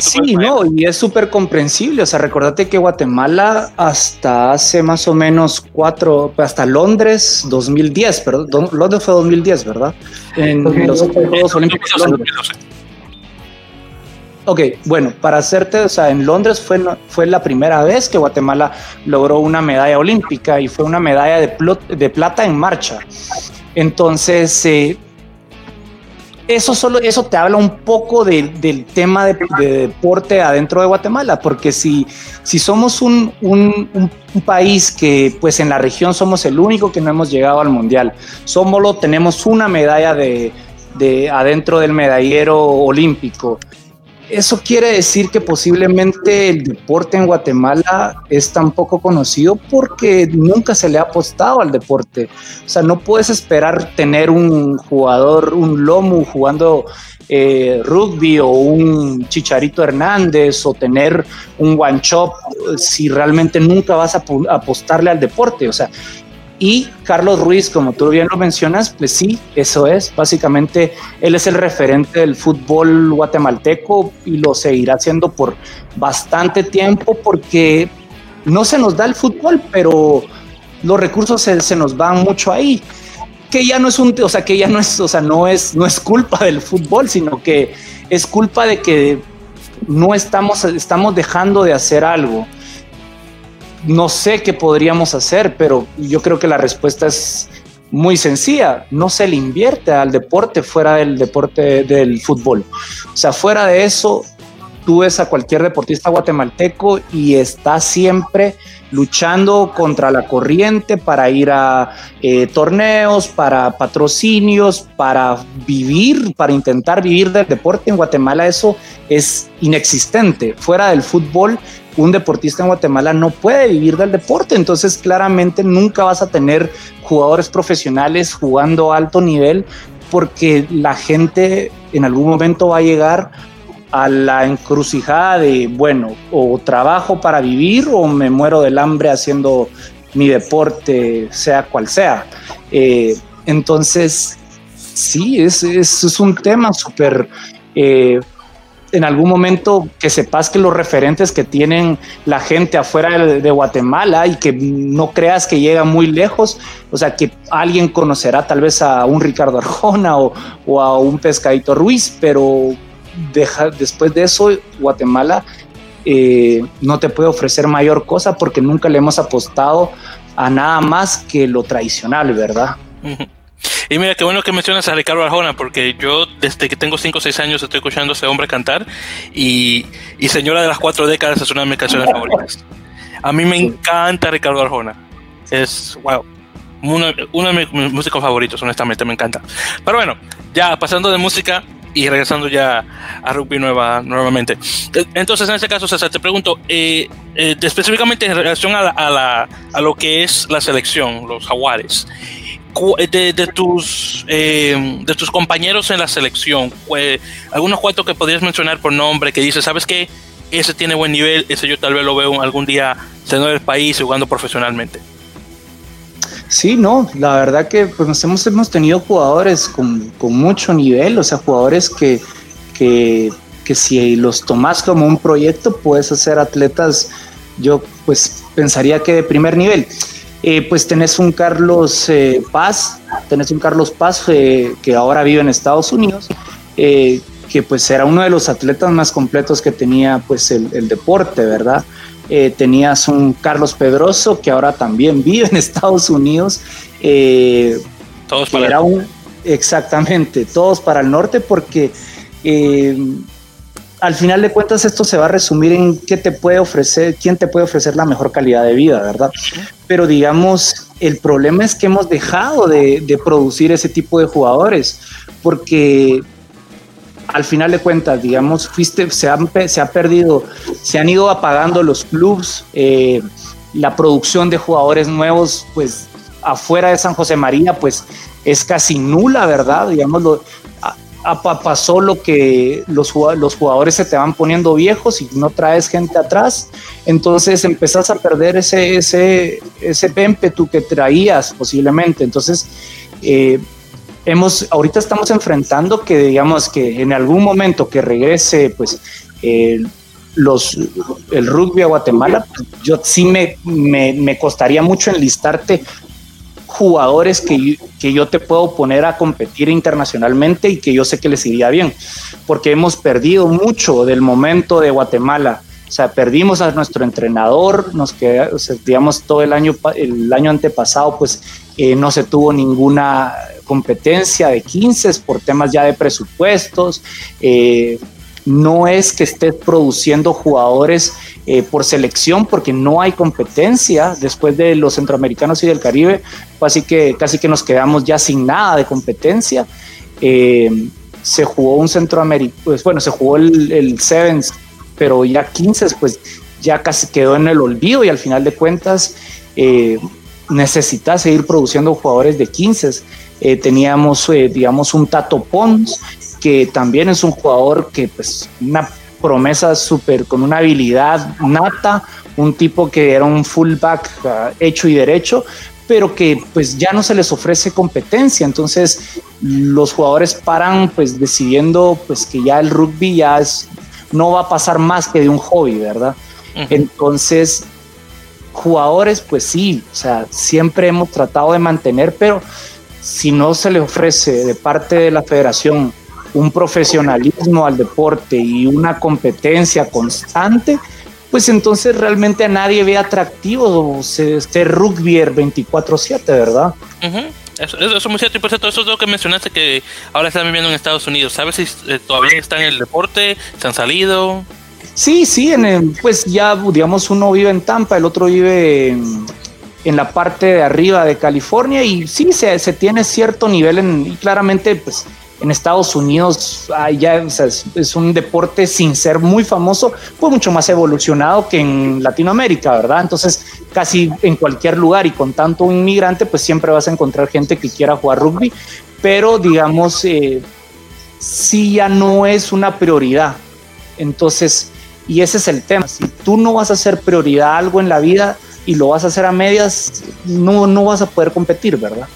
Sí, no, y es súper comprensible. O sea, recordate que Guatemala hasta hace más o menos cuatro, hasta Londres 2010, perdón, Londres fue 2010, ¿verdad? En los Juegos Olímpicos. Ok, bueno, para hacerte, o sea, en Londres fue, fue la primera vez que Guatemala logró una medalla olímpica y fue una medalla de, de plata en marcha. Entonces, eh, eso solo, eso te habla un poco del tema de, deporte adentro de Guatemala, porque si, si somos un, un, país que, pues en la región somos el único que no hemos llegado al mundial, somos tenemos una medalla de, de adentro del medallero olímpico eso quiere decir que posiblemente el deporte en Guatemala es tan poco conocido porque nunca se le ha apostado al deporte. O sea, no puedes esperar tener un jugador, un lomo jugando eh, rugby o un Chicharito Hernández o tener un one chop si realmente nunca vas a apostarle al deporte. O sea, y Carlos Ruiz, como tú bien lo mencionas, pues sí, eso es. Básicamente, él es el referente del fútbol guatemalteco y lo seguirá haciendo por bastante tiempo porque no se nos da el fútbol, pero los recursos se, nos van mucho ahí. Que ya no es un, o sea, que ya no es, o sea, no es, no es culpa del fútbol, sino que es culpa de que no estamos, estamos dejando de hacer algo no sé qué podríamos hacer, pero yo creo que la respuesta es muy sencilla. No se le invierte al deporte fuera del deporte del fútbol. O sea, fuera de eso, tú ves a cualquier deportista guatemalteco y está siempre luchando contra la corriente para ir a eh, torneos, para patrocinios, para vivir, para intentar vivir del deporte. En Guatemala eso es inexistente. Fuera del fútbol, un deportista en Guatemala no puede vivir del deporte, entonces claramente nunca vas a tener jugadores profesionales jugando a alto nivel porque la gente en algún momento va a llegar a la encrucijada de, bueno, o trabajo para vivir o me muero del hambre haciendo mi deporte, sea cual sea. Eh, entonces, sí, es, un tema súper eh, en algún momento que sepas que los referentes que tienen la gente afuera de, Guatemala y que no creas que llega muy lejos, o sea, que alguien conocerá tal vez a un Ricardo Arjona o, a un Pescadito Ruiz, pero después de eso Guatemala eh, no te puede ofrecer mayor cosa porque nunca le hemos apostado a nada más que lo tradicional, ¿verdad? <laughs> Y mira, qué bueno que mencionas a Ricardo Arjona, porque yo desde que tengo 5 o 6 años estoy escuchando a ese hombre cantar y, Señora de las Cuatro Décadas es una de mis canciones favoritas. A mí me encanta Ricardo Arjona. Es, wow, uno, uno, de mis músicos favoritos, honestamente, me encanta. Pero bueno, ya pasando de música y regresando ya a rugby nueva, nuevamente. Entonces, en este caso, César, te pregunto, eh, eh, específicamente en relación a, la, a lo que es la selección, los jaguares de, tus eh, de tus compañeros en la selección, algunos cuantos que podrías mencionar por nombre que dices, ¿sabes qué? Ese tiene buen nivel, ese yo tal vez lo veo algún día siendo el país jugando profesionalmente. Sí, no, la verdad que pues hemos, hemos tenido jugadores con, con mucho nivel, o sea, jugadores que, que, que si los tomas como un proyecto puedes hacer atletas, yo pues pensaría que de primer nivel. Eh, pues tenés un Carlos eh, Paz, tenés un Carlos Paz eh, que ahora vive en Estados Unidos, que pues era uno de los atletas más completos que tenía pues el, deporte, ¿verdad? tenías un Carlos Pedroso que ahora también <laughs> vive en Estados Unidos. todos para era un, exactamente, todos para el norte porque al final de cuentas esto se va a resumir en qué te puede ofrecer, quién te puede ofrecer la mejor calidad de vida, ¿verdad? Pero digamos, el problema es que hemos dejado de, producir ese tipo de jugadores, porque al final de cuentas, digamos, fuiste, se, han, se ha perdido, se han ido apagando los clubs, eh, la producción de jugadores nuevos, pues afuera de San José María, pues es casi nula, ¿verdad? Digamos, lo, pasó lo que los, jugadores se te van poniendo viejos y no traes gente atrás, entonces empezás a perder ese, ese, ese que traías posiblemente. Entonces, eh, hemos, ahorita estamos enfrentando que digamos que en algún momento que regrese pues los, el rugby a Guatemala, pues, yo sí me, me, me, costaría mucho enlistarte jugadores que, que, yo te puedo poner a competir internacionalmente y que yo sé que les iría bien, porque hemos perdido mucho del momento de Guatemala. O sea, perdimos a nuestro entrenador, nos queda, digamos, todo el año, el año antepasado, pues eh, no se tuvo ninguna competencia de 15 por temas ya de presupuestos. Eh, no es que estés produciendo jugadores eh, por selección porque no hay competencia después de los centroamericanos y del Caribe, así que casi que nos quedamos ya sin nada de competencia. Eh, se jugó un centroamericano, pues bueno, se jugó el, el Sevens, pero ya 15 pues ya casi quedó en el olvido y al final de cuentas eh, necesitas seguir produciendo jugadores de 15. Eh, teníamos, eh, digamos, un Tato Pons, que también es un jugador que, pues, una promesa súper, con una habilidad nata, un tipo que era un fullback uh, hecho y derecho, pero que pues ya no se les ofrece competencia, entonces los jugadores paran pues decidiendo pues que ya el rugby ya es, no va a pasar más que de un hobby, ¿verdad? Entonces jugadores pues sí, o sea, siempre hemos tratado de mantener, pero si no se le ofrece de parte de la federación un profesionalismo al deporte y una competencia constante, pues entonces realmente a nadie ve atractivo este rugby 24/7, ¿verdad? Eso, es muy cierto. Y por cierto, eso es lo que mencionaste que ahora están viviendo en Estados Unidos. ¿Sabes si eh, todavía están en el deporte? ¿Se han salido? Sí, sí, en pues ya, digamos, uno vive en Tampa, el otro vive en, en la parte de arriba de California y sí se, se tiene cierto nivel en, y claramente pues en Estados Unidos es, un deporte sin ser muy famoso, pues mucho más evolucionado que en Latinoamérica, ¿verdad? Entonces casi en cualquier lugar y con tanto inmigrante pues siempre vas a encontrar gente que quiera jugar rugby, pero digamos eh, sí ya no es una prioridad. Entonces, y ese es el tema, si tú no vas a hacer prioridad algo en la vida, y lo vas a hacer a medias, no, no vas a poder competir, ¿verdad?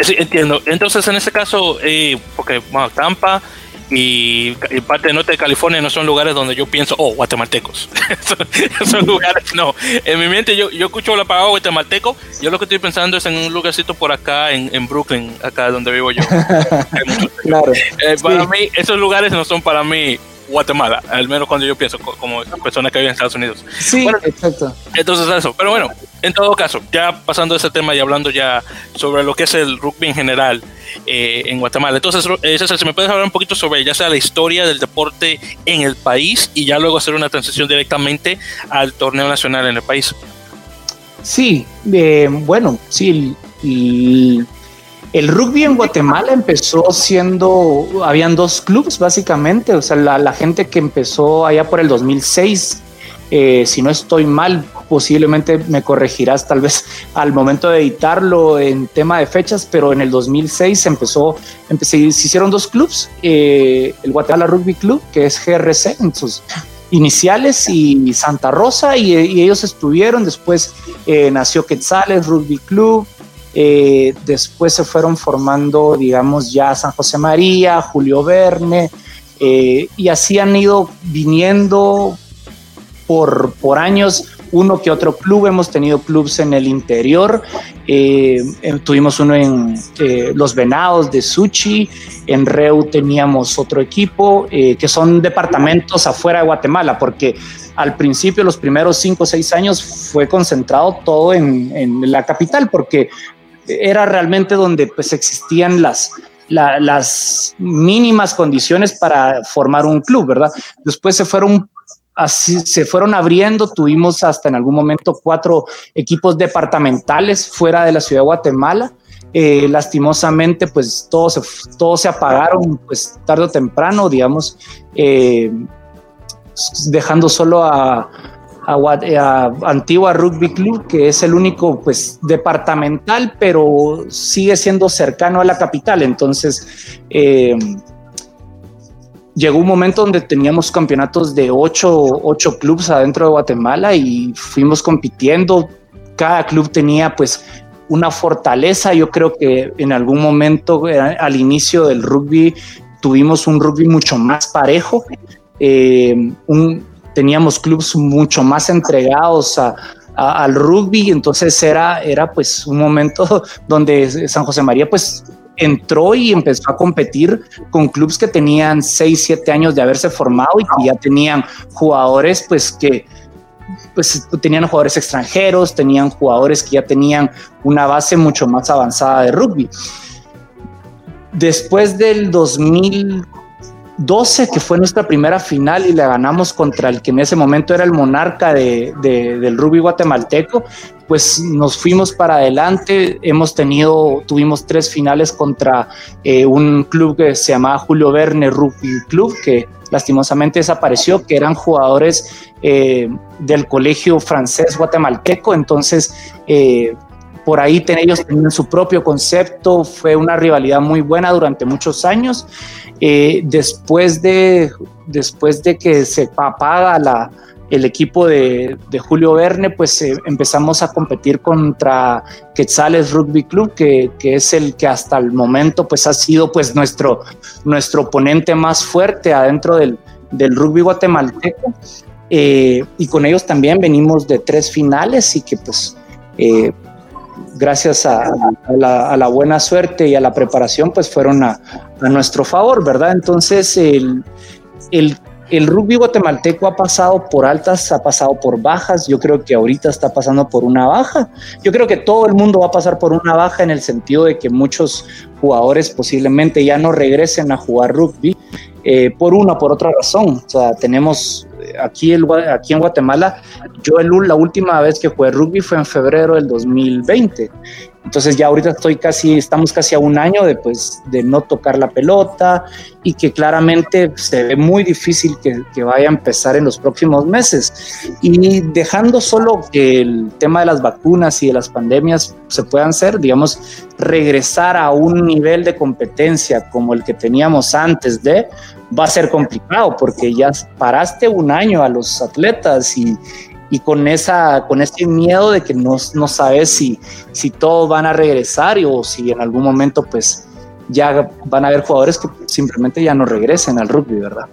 Sí, entiendo. Entonces, en ese caso, eh, porque bueno, Tampa y, parte del norte de California no son lugares donde yo pienso, oh, guatemaltecos. <laughs> son lugares, no. En mi mente, yo, yo escucho la palabra guatemalteco, yo lo que estoy pensando es en un lugarcito por acá, en, en Brooklyn, acá donde vivo yo. <laughs> claro. Eh, para mí, esos lugares no son para mí Guatemala, al menos cuando yo pienso como persona que vive en Estados Unidos. Sí, exacto. Entonces eso, pero bueno, en todo caso, ya pasando ese tema y hablando ya sobre lo que es el rugby en general eh, en Guatemala. Entonces, eh, César, si me puedes hablar un poquito sobre ya sea la historia del deporte en el país y ya luego hacer una transición directamente al torneo nacional en el país. Sí, eh, bueno, sí, el rugby en Guatemala empezó siendo, habían dos clubes básicamente, o sea, la, gente que empezó allá por el 2006, eh, si no estoy mal, posiblemente me corregirás tal vez <laughs> al momento de editarlo en tema de fechas, pero en el 2006 empezó, empecé, se hicieron dos clubes, eh, el Guatemala Rugby Club, que es GRC en sus iniciales, y Santa Rosa, y, ellos estuvieron, después eh, nació Quetzales Rugby Club, eh, después se fueron formando, digamos, ya San José María, Julio Verne, eh, y así han ido viniendo por, por años uno que otro club. Hemos tenido clubes en el interior. Eh, tuvimos uno en Los Venados de Suchi. En Reu teníamos otro equipo, que son departamentos afuera de Guatemala, porque al principio, los primeros cinco o seis años, fue concentrado todo en, en la capital, porque era realmente donde pues existían las, las mínimas condiciones para formar un club, ¿verdad? Después se fueron así se fueron abriendo, tuvimos hasta en algún momento cuatro equipos departamentales fuera de la ciudad de Guatemala. Eh, lastimosamente, pues todos se, todos se apagaron, pues tarde o temprano, digamos, eh, dejando solo a, a, Antigua Rugby Club, que es el único pues departamental, pero sigue siendo cercano a la capital. Entonces, eh, llegó un momento donde teníamos campeonatos de ocho, ocho clubes adentro de Guatemala y fuimos compitiendo. Cada club tenía pues una fortaleza. Yo creo que en algún momento eh, al inicio del rugby tuvimos un rugby mucho más parejo. Eh, teníamos clubes mucho más entregados al rugby, entonces era, era pues un momento <laughs> donde San José María pues entró y empezó a competir con clubes que tenían 6, 7 años de haberse formado y que ya tenían jugadores pues que pues tenían jugadores extranjeros, tenían jugadores que ya tenían una base mucho más avanzada de rugby. Después del 2000 12, que fue nuestra primera final y la ganamos contra el que en ese momento era el monarca de, del rugby guatemalteco, pues nos fuimos para adelante. Hemos tenido, tuvimos tres finales contra eh, un club que se llamaba Julio Verne Rugby Club, que lastimosamente desapareció, que eran jugadores eh, del colegio francés guatemalteco. Entonces, eh, por ahí ellos tenían su propio concepto, fue una rivalidad muy buena durante muchos años. Eh, después, de, después de que se apaga el equipo de, Julio Verne, pues eh, empezamos a competir contra Quetzales Rugby Club, que, es el que hasta el momento pues ha sido pues nuestro, nuestro oponente más fuerte adentro del, rugby guatemalteco. Eh, y con ellos también venimos de tres finales y que pues gracias a, la, buena suerte y a la preparación, pues fueron a, nuestro favor, ¿verdad? Entonces, el, el, rugby guatemalteco ha pasado por altas, ha pasado por bajas, yo creo que ahorita está pasando por una baja. Yo creo que todo el mundo va a pasar por una baja en el sentido de que muchos jugadores posiblemente ya no regresen a jugar rugby eh, por una o por otra razón. O sea, tenemos aquí, el, aquí en Guatemala, yo el, la última vez que jugué rugby fue en febrero del 2020. Entonces ya ahorita estoy casi, estamos casi a un año de, pues, de no tocar la pelota y que claramente se ve muy difícil que, que, vaya a empezar en los próximos meses. Y dejando solo que el tema de las vacunas y de las pandemias se puedan hacer, digamos, regresar a un nivel de competencia como el que teníamos antes de, va a ser complicado porque ya paraste un año a los atletas y, y con, esa, con ese miedo de que no, no sabes si, si todos van a regresar o si en algún momento pues ya van a haber jugadores que simplemente ya no regresen al rugby, ¿verdad?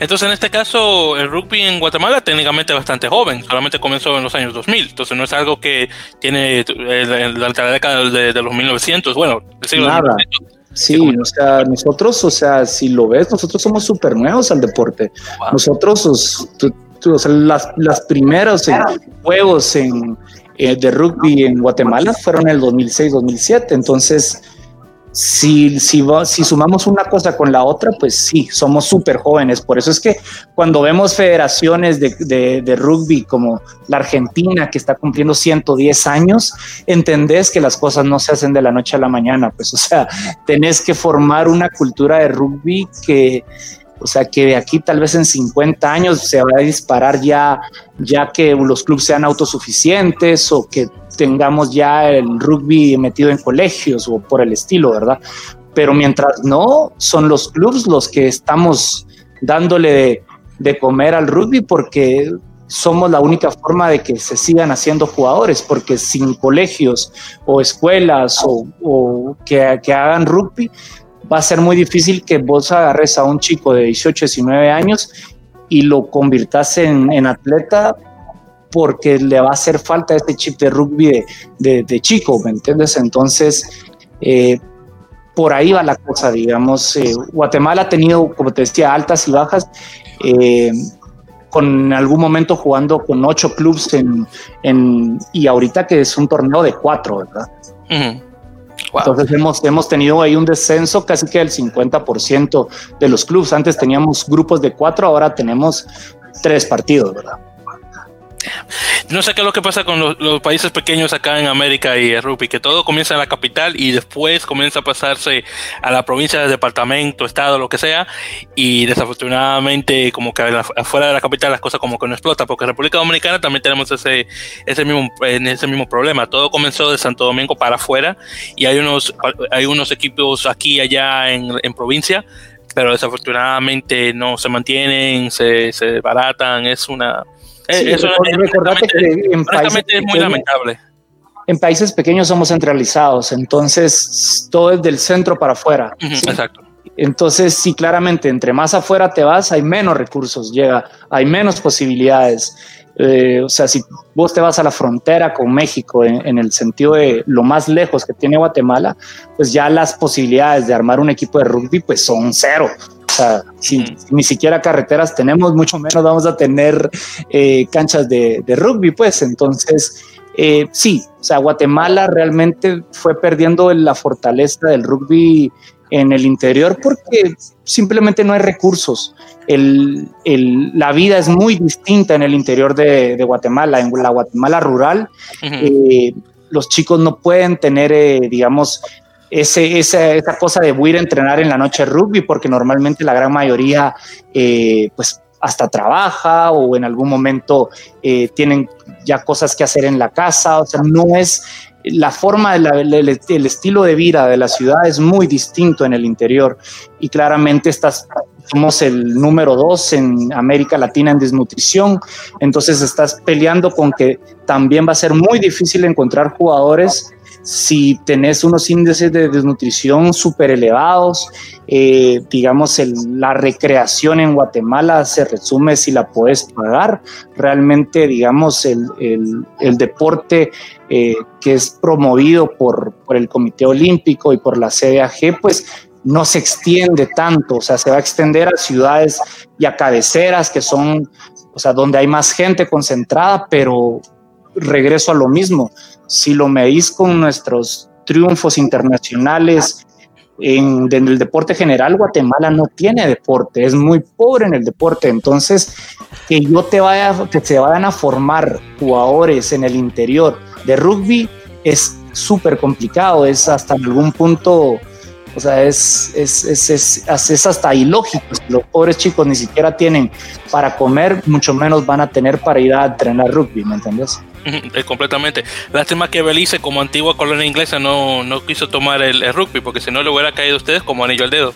Entonces, en este caso, el rugby en Guatemala técnicamente bastante joven, solamente comenzó en los años 2000, entonces no es algo que tiene eh, la, década de, los 1900, bueno, Nada. Sí, o sea, nosotros, o sea, si lo ves, nosotros somos súper nuevos al deporte. Nosotros, las, las primeros juegos en, eh, de rugby en Guatemala fueron en el 2006-2007. Entonces, si, si, si sumamos una cosa con la otra, pues sí, somos súper jóvenes. Por eso es que cuando vemos federaciones de, de, rugby como la Argentina, que está cumpliendo 110 años, entendés que las cosas no se hacen de la noche a la mañana. Pues, o sea, tenés que formar una cultura de rugby que, o sea, que de aquí tal vez en 50 años se va a disparar ya, ya que los clubes sean autosuficientes o que tengamos ya el rugby metido en colegios o por el estilo, ¿verdad? Pero mientras no, son los clubes los que estamos dándole de, comer al rugby porque somos la única forma de que se sigan haciendo jugadores, porque sin colegios o escuelas o, que, que, hagan rugby, va a ser muy difícil que vos agarres a un chico de 18, 19 años y lo convirtas en, en atleta porque le va a hacer falta este chip de rugby de, chico, ¿me entiendes? Entonces, eh, por ahí va la cosa, digamos. Eh, Guatemala ha tenido, como te decía, altas y bajas. Eh, con algún momento jugando con ocho clubes en, y ahorita que es un torneo de cuatro, ¿verdad? Entonces hemos, hemos tenido ahí un descenso casi que del 50% de los clubes. Antes teníamos grupos de cuatro, ahora tenemos tres partidos, ¿verdad? No sé qué es lo que pasa con los, países pequeños acá en América y el rugby, que todo comienza en la capital y después comienza a pasarse a la provincia, departamento, estado, lo que sea, y desafortunadamente como que afuera de la capital las cosas como que no explotan, porque en República Dominicana también tenemos ese, ese, mismo, ese mismo problema. Todo comenzó de Santo Domingo para afuera y hay unos, hay unos equipos aquí y allá en, en provincia pero desafortunadamente no se mantienen, se, se baratan, es una eh, eso que en países es muy lamentable. En países pequeños somos centralizados, entonces todo es del centro para afuera. Exacto. Entonces, sí, claramente, entre más afuera te vas, hay menos recursos, llega, hay menos posibilidades. Eh, o sea, si vos te vas a la frontera con México en, el sentido de lo más lejos que tiene Guatemala, pues ya las posibilidades de armar un equipo de rugby pues son cero. O sea, si, ni siquiera carreteras tenemos, mucho menos vamos a tener eh, canchas de, rugby, pues. Entonces, eh, sí, o sea, Guatemala realmente fue perdiendo la fortaleza del rugby en el interior porque simplemente no hay recursos. la vida es muy distinta en el interior de, Guatemala, en la Guatemala rural. Eh, los chicos no pueden tener, digamos, ese, esa, cosa de ir a entrenar en la noche rugby, porque normalmente la gran mayoría, eh, pues hasta trabaja o en algún momento eh, tienen ya cosas que hacer en la casa, o sea, no es la forma, el, el, estilo de vida de la ciudad es muy distinto en el interior. Y claramente estás, somos el número dos en América Latina en desnutrición, entonces estás peleando con que también va a ser muy difícil encontrar jugadores si tenés unos índices de desnutrición súper elevados, eh, digamos, la recreación en Guatemala se resume si la puedes pagar. Realmente, digamos, el, deporte eh, que es promovido por, por el Comité Olímpico y por la CDAG, pues no se extiende tanto, o sea, se va a extender a ciudades y a cabeceras que son, o sea, donde hay más gente concentrada, pero regreso a lo mismo si lo medís con nuestros triunfos internacionales en, el deporte general, Guatemala no tiene deporte, es muy pobre en el deporte. Entonces, que yo te vaya, que se vayan a formar jugadores en el interior de rugby es súper complicado, es hasta algún punto, o sea, es, es, es, es, hasta ilógico. Los pobres chicos ni siquiera tienen para comer, mucho menos van a tener para ir a entrenar rugby, ¿me entiendes? <laughs> completamente. Lástima que Belice, como antigua colonia inglesa, no, no quiso tomar el, rugby, porque si no le hubiera caído a ustedes como anillo al dedo.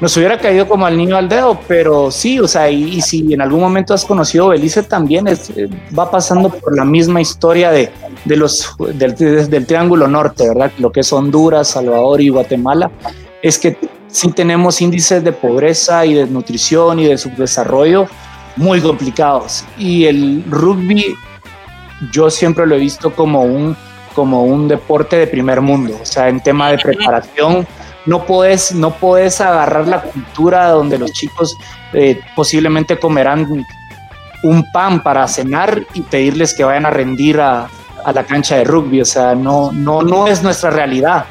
Nos hubiera caído como al niño al dedo, pero sí, o sea, y, si en algún momento has conocido Belice también, eh, va pasando por la misma historia de, de los, del, del Triángulo Norte, ¿verdad? Lo que es Honduras, Salvador y Guatemala, es que sí tenemos índices de pobreza y de nutrición y de subdesarrollo muy complicados. Y el rugby yo siempre lo he visto como un, como un deporte de primer mundo, o sea, en tema de preparación. No puedes, no puedes agarrar la cultura donde los chicos eh, posiblemente comerán un pan para cenar y pedirles que vayan a rendir a, a la cancha de rugby. O sea, no, no, no es nuestra realidad.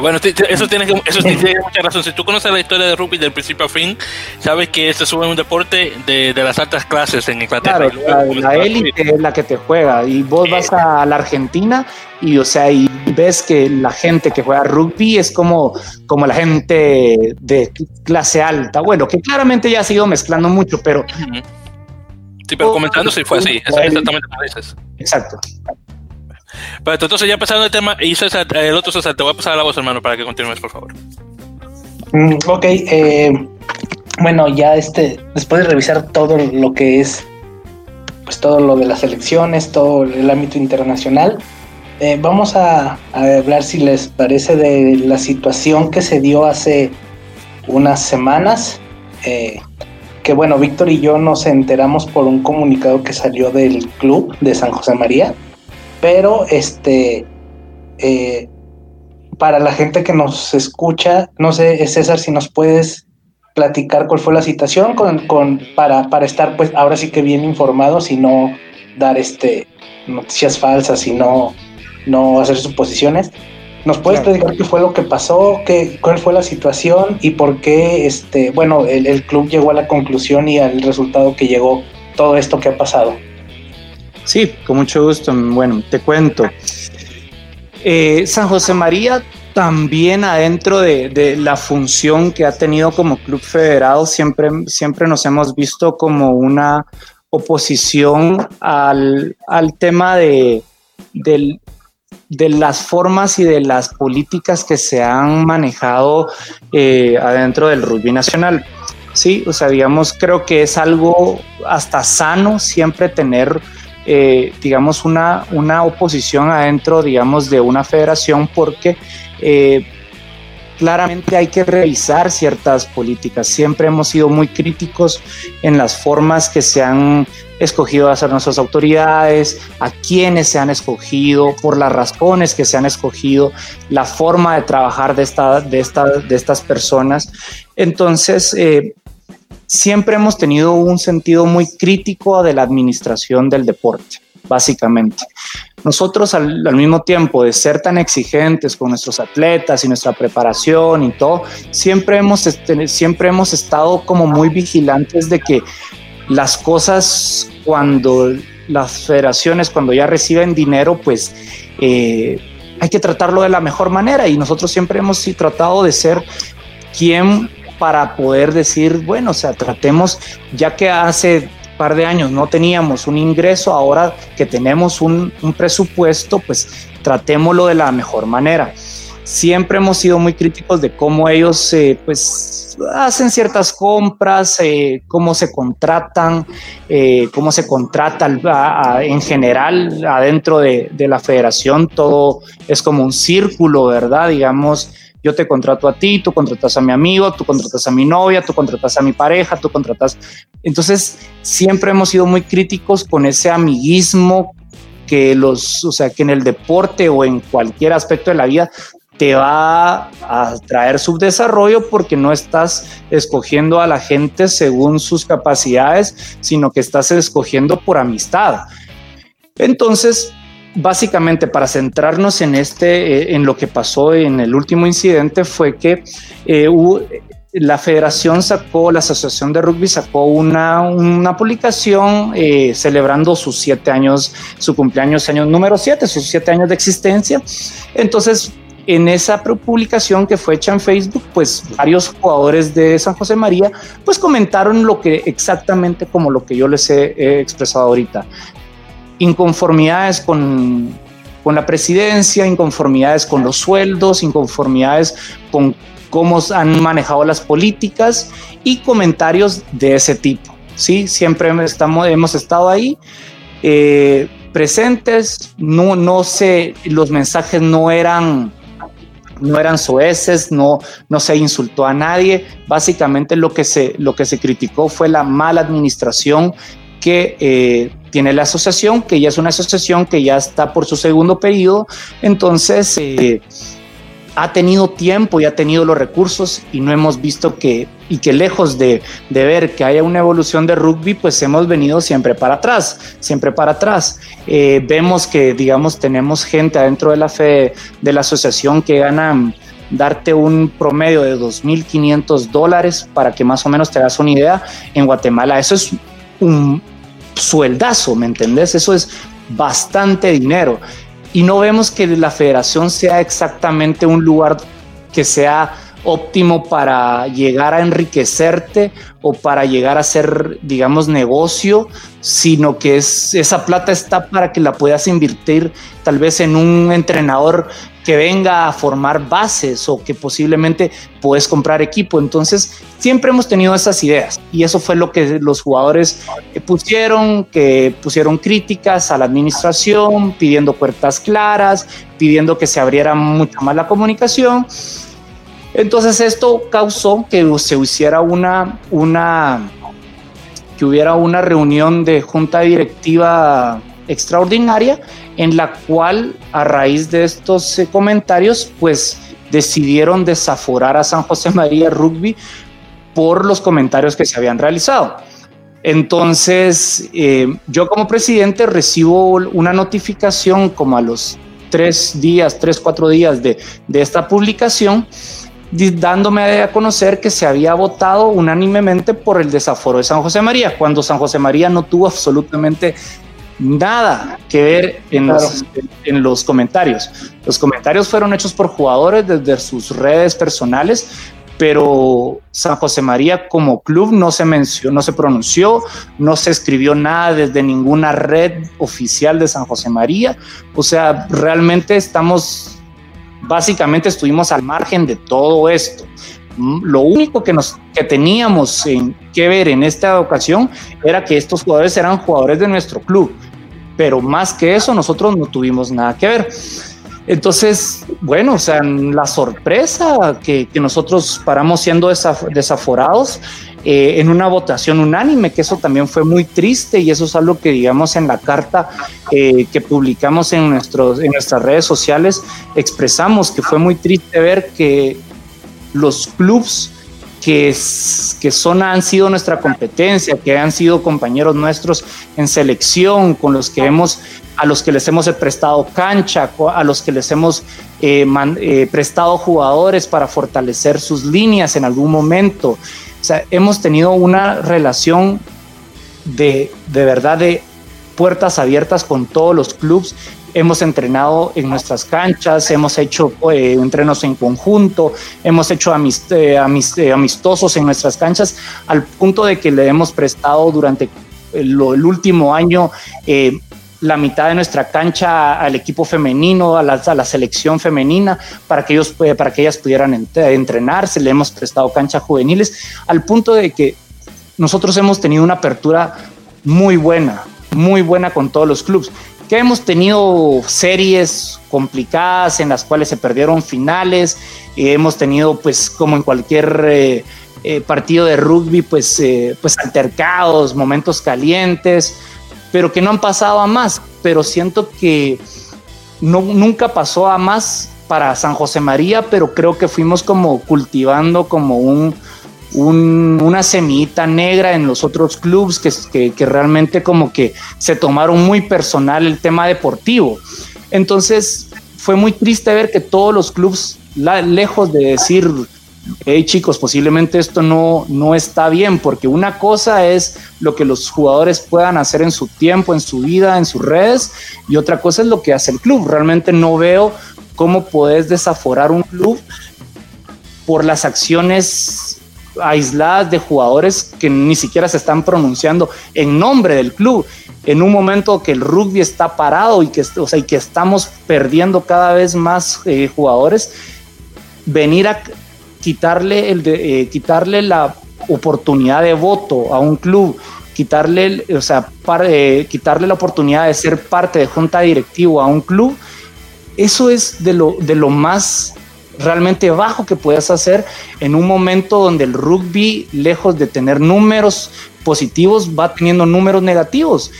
Bueno, eso tiene, eso <laughs> tiene mucha razón. Si tú conoces la historia de rugby del principio a fin, sabes que se sube un deporte de, de, las altas clases en Inglaterra. Claro, la, élite es la que te juega y vos vas a la Argentina y, o sea, y ves que la gente que juega rugby es como, como la gente de clase alta. Bueno, que claramente ya ha sido mezclando mucho, pero... Sí, pero comentando si fue así, exactamente como dices. Exacto. Pero entonces ya pasando el tema, y César, el otro César, te voy a pasar la voz, hermano, para que continúes, por favor. Mm, ok, eh, bueno, ya este, después de revisar todo lo que es, pues todo lo de las elecciones, todo el ámbito internacional, eh, vamos a, hablar si les parece de la situación que se dio hace unas semanas. Eh, que bueno, Víctor y yo nos enteramos por un comunicado que salió del club de San José María, pero este, eh, para la gente que nos escucha, no sé, César, si nos puedes platicar cuál fue la situación con, con, para, para estar pues ahora sí que bien informados y no dar este noticias falsas y no no hacer suposiciones. ¿Nos puedes platicar qué fue lo que pasó, qué, cuál fue la situación y por qué, este, bueno, el, club llegó a la conclusión y al resultado que llegó todo esto que ha pasado? Sí, con mucho gusto. Bueno, te cuento. Eh, San José María también adentro de, la función que ha tenido como club federado, siempre, siempre nos hemos visto como una oposición al, tema de, de, las formas y de las políticas que se han manejado eh, adentro del rugby nacional. Sí, o sea, digamos, creo que es algo hasta sano siempre tener eh, digamos, una, una oposición adentro, digamos, de una federación porque eh, claramente hay que revisar ciertas políticas. Siempre hemos sido muy críticos en las formas que se han escogido a hacer nuestras autoridades, a quienes se han escogido, por las razones que se han escogido, la forma de trabajar de, esta, de, de estas personas. Entonces, eh, siempre hemos tenido un sentido muy crítico de la administración del deporte básicamente. Nosotros al, mismo tiempo de ser tan exigentes con nuestros atletas y nuestra preparación y todo, siempre hemos, este, siempre hemos estado como muy vigilantes de que las cosas cuando las federaciones, cuando ya reciben dinero, pues eh, hay que tratarlo de la mejor manera y nosotros siempre hemos tratado de ser quien para poder decir, bueno, o sea, tratemos, ya que hace par de años no teníamos un ingreso, ahora que tenemos un, presupuesto, pues tratémoslo de la mejor manera. Siempre hemos sido muy críticos de cómo ellos eh, pues hacen ciertas compras, eh, cómo se contratan, eh, cómo se contrata en general adentro de, de la federación. Todo es como un círculo, ¿verdad? Digamos, yo te contrato a ti, tú contratas a mi amigo, tú contratas a mi novia, tú contratas a mi pareja, tú contratas. Entonces, siempre hemos sido muy críticos con ese amiguismo que los, o sea, que en el deporte o en cualquier aspecto de la vida te va a traer subdesarrollo porque no estás escogiendo a la gente según sus capacidades, sino que estás escogiendo por amistad. Entonces, básicamente para centrarnos en este, eh, en lo que pasó en el último incidente fue que eh, la federación sacó, la asociación de rugby sacó una, una publicación eh, celebrando sus siete años, su cumpleaños, año número siete, sus siete años de existencia. Entonces, en esa publicación que fue hecha en Facebook, pues varios jugadores de San José María, pues comentaron lo que exactamente como lo que yo les he expresado ahorita inconformidades con, con la presidencia, inconformidades con los sueldos, inconformidades con cómo han manejado las políticas y comentarios de ese tipo. Sí, siempre estamos, hemos estado ahí eh, presentes. No, no sé, los mensajes no eran, no eran soeces, no, no se insultó a nadie. Básicamente lo que se, lo que se criticó fue la mala administración que eh, tiene la asociación, que ya es una asociación que ya está por su segundo periodo, entonces eh, ha tenido tiempo y ha tenido los recursos y no hemos visto que, y que lejos de, ver que haya una evolución de rugby, pues hemos venido siempre para atrás, siempre para atrás. Eh, vemos que, digamos, tenemos gente adentro de la fe de la asociación que gana darte un promedio de 2.500 dólares para que más o menos te das una idea en Guatemala. Eso es un sueldazo, ¿me entendés? Eso es bastante dinero. Y no vemos que la federación sea exactamente un lugar que sea óptimo para llegar a enriquecerte o para llegar a ser, digamos, negocio, sino que es, esa plata está para que la puedas invertir tal vez en un entrenador que venga a formar bases o que posiblemente puedes comprar equipo. Entonces, siempre hemos tenido esas ideas y eso fue lo que los jugadores pusieron, que pusieron críticas a la administración, pidiendo puertas claras, pidiendo que se abriera mucho más la comunicación. Entonces, esto causó que se hiciera una, una, que hubiera una reunión de junta directiva extraordinaria en la cual a raíz de estos eh, comentarios pues decidieron desaforar a San José María Rugby por los comentarios que se habían realizado. Entonces, eh, yo como presidente recibo una notificación como a los tres días, tres, cuatro días de, de esta publicación, dándome a conocer que se había votado unánimemente por el desaforo de San José María, cuando San José María no tuvo absolutamente nada que ver en, los, en los comentarios. Los comentarios fueron hechos por jugadores desde sus redes personales, pero San José María como club no se mencionó, no se pronunció, no se escribió nada desde ninguna red oficial de San José María. O sea, realmente estamos, básicamente estuvimos al margen de todo esto. Mm, lo único que, nos, que teníamos que ver en esta ocasión era que estos jugadores eran jugadores de nuestro club, pero más que eso nosotros no tuvimos nada que ver. Entonces, bueno, o sea, la sorpresa que, nosotros paramos siendo desaforados eh, en una votación unánime, que eso también fue muy triste y eso es algo que digamos en la carta eh, que publicamos en, nuestros, en nuestras redes sociales, expresamos que fue muy triste ver que los clubs que, son, han sido nuestra competencia, que han sido compañeros nuestros en selección, con los que hemos a los que les hemos prestado cancha, a los que les hemos eh, eh, prestado jugadores para fortalecer sus líneas en algún momento. O sea, hemos tenido una relación de, de verdad de puertas abiertas con todos los clubes. Hemos entrenado en nuestras canchas, hemos hecho eh, entrenos en conjunto, hemos hecho amistosos en nuestras canchas, al punto de que le hemos prestado durante el, último año la mitad de nuestra cancha al equipo femenino, a la, a la selección femenina, para que, ellos, eh, para que ellas pudieran entrenarse. Le hemos prestado cancha juveniles, al punto de que nosotros hemos tenido una apertura muy buena, muy buena con todos los clubes. Que hemos tenido series complicadas en las cuales se perdieron finales, y hemos tenido, pues, como en cualquier eh, eh, partido de rugby, pues, pues altercados, momentos calientes pero que no han pasado a más. Pero siento que no, nunca pasó a más para San José María, pero creo que fuimos como cultivando como un, una semillita negra en los otros clubes que, que, realmente como que se tomaron muy personal el tema deportivo. Entonces fue muy triste ver que todos los clubes, lejos de decir hey chicos, posiblemente esto no, no está bien, porque una cosa es lo que los jugadores puedan hacer en su tiempo, en su vida, en sus redes, y otra cosa es lo que hace el club. Realmente no veo cómo puedes desaforar un club por las acciones aisladas de jugadores que ni siquiera se están pronunciando en nombre del club. En un momento que el rugby está parado y que, o sea, y que estamos perdiendo cada vez más eh, jugadores, venir a, quitarle, el eh, quitarle la oportunidad de voto a un club, quitarle, o sea, eh, quitarle la oportunidad de ser parte de junta directiva a un club, eso es de lo, de lo más realmente bajo que puedes hacer en un momento donde el rugby, lejos de tener números positivos, va teniendo números negativos.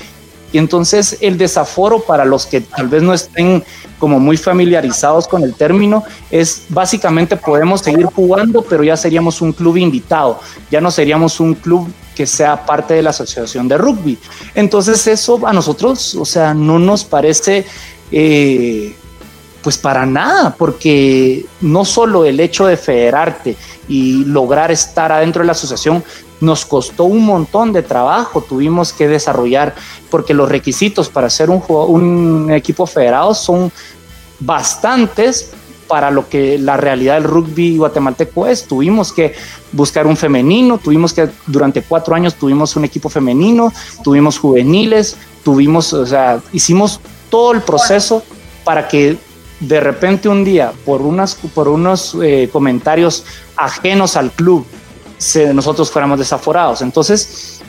Y entonces el desaforo para los que tal vez no estén como muy familiarizados con el término es básicamente podemos seguir jugando, pero ya seríamos un club invitado, ya no seríamos un club que sea parte de la asociación de rugby. Entonces eso a nosotros, o sea, no nos parece... Eh, pues para nada, porque no solo el hecho de federarte y lograr estar adentro de la asociación nos costó un montón de trabajo, tuvimos que desarrollar, porque los requisitos para ser un, un equipo federado son bastantes para lo que la realidad del rugby guatemalteco es. Tuvimos que buscar un femenino, tuvimos que, durante cuatro años tuvimos un equipo femenino, tuvimos juveniles, tuvimos, o sea, hicimos todo el proceso para que de repente un día, por, unas, por unos eh, comentarios ajenos al club, nosotros fuéramos desaforados. Entonces,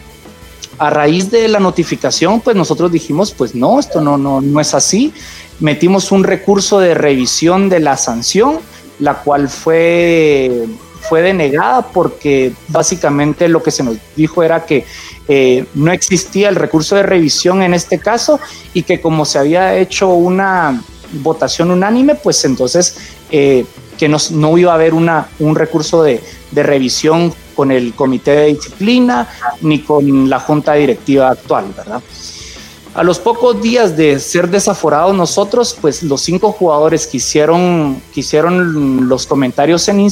a raíz de la notificación, pues nosotros dijimos, pues no, esto no, no, no es así. Metimos un recurso de revisión de la sanción, la cual fue, fue denegada porque básicamente lo que se nos dijo era que eh, no existía el recurso de revisión en este caso y que como se había hecho una votación unánime, pues entonces eh, que no iba a haber una, un recurso de, de revisión con el comité de disciplina ni con la junta directiva actual, ¿verdad? A los pocos días de ser desaforados nosotros, pues los cinco jugadores que hicieron, los comentarios en,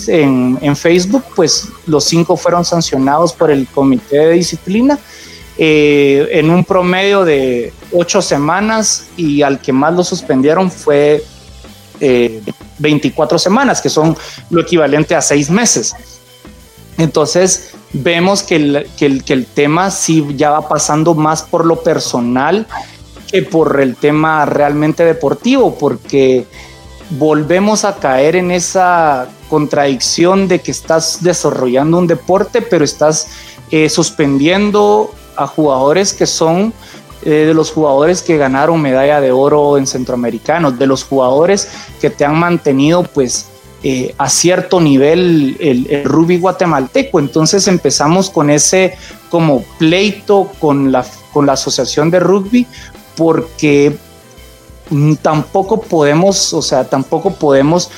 en, Facebook, pues los cinco fueron sancionados por el comité de disciplina eh, en un promedio de ocho semanas y al que más lo suspendieron fue 24 eh, semanas, que son lo equivalente a seis meses. Entonces vemos que el, que el, que el tema sí ya va pasando más por lo personal que por el tema realmente deportivo, porque volvemos a caer en esa contradicción de que estás desarrollando un deporte, pero estás eh, suspendiendo a jugadores que son eh, de los jugadores que ganaron medalla de oro en centroamericanos, de los jugadores que te han mantenido pues eh, a cierto nivel el, el, rugby guatemalteco. Entonces empezamos con ese como pleito con la, con la asociación de rugby porque tampoco podemos, o sea, tampoco podemos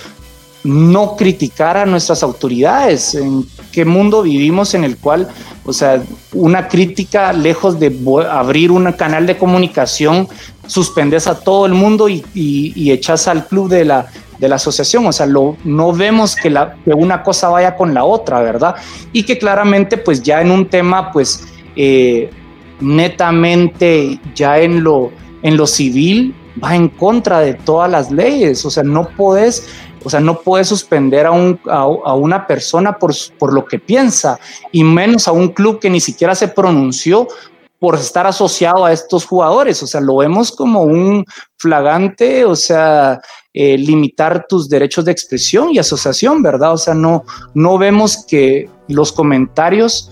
no criticar a nuestras autoridades. ¿En qué mundo vivimos en el cual, o sea, una crítica lejos de abrir un canal de comunicación, suspendes a todo el mundo y, y echas al club de la, de la asociación, o sea, lo, no vemos que, la, que una cosa vaya con la otra, ¿verdad? Y que claramente, pues ya en un tema, pues eh, netamente ya en lo, en lo civil, va en contra de todas las leyes, o sea, no puedes, o sea, no puedes suspender a, un, a, una persona por, lo que piensa, y menos a un club que ni siquiera se pronunció por estar asociado a estos jugadores. O sea, lo vemos como un flagante, o sea, eh, limitar tus derechos de expresión y asociación, ¿verdad? O sea, no, no vemos que los comentarios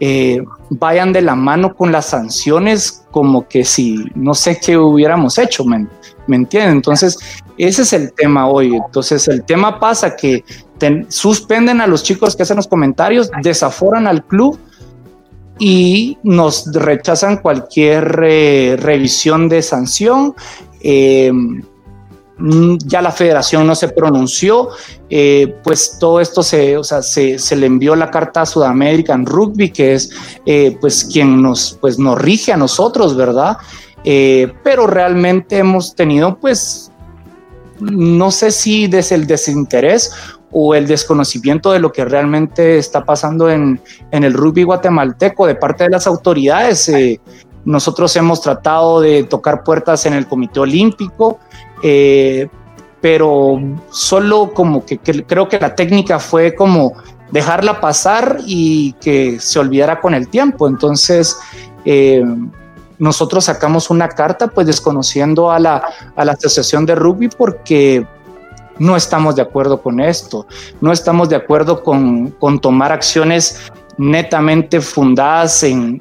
eh, vayan de la mano con las sanciones como que si no sé qué hubiéramos hecho, ¿me, ¿me? Entonces, ese es el tema hoy. Entonces, el tema pasa que suspenden a los chicos que hacen los comentarios, desaforan al club y nos rechazan cualquier eh, revisión de sanción. Eh, mm, ya la federación no se pronunció, eh, pues todo esto se, o sea, se, se, le envió la carta a Sudamerican Rugby, que es pues quien nos, pues, nos rige a nosotros, ¿verdad? pero realmente hemos tenido pues no sé si desde el desinterés o el desconocimiento de lo que realmente está pasando en, el rugby guatemalteco de parte de las autoridades. Eh, nosotros hemos tratado de tocar puertas en el Comité Olímpico, eh, pero solo como que, creo que la técnica fue como dejarla pasar y que se olvidara con el tiempo. Entonces, eh, nosotros sacamos una carta pues desconociendo a la, a la Asociación de Rugby porque no estamos de acuerdo con esto, no estamos de acuerdo con, tomar acciones netamente fundadas en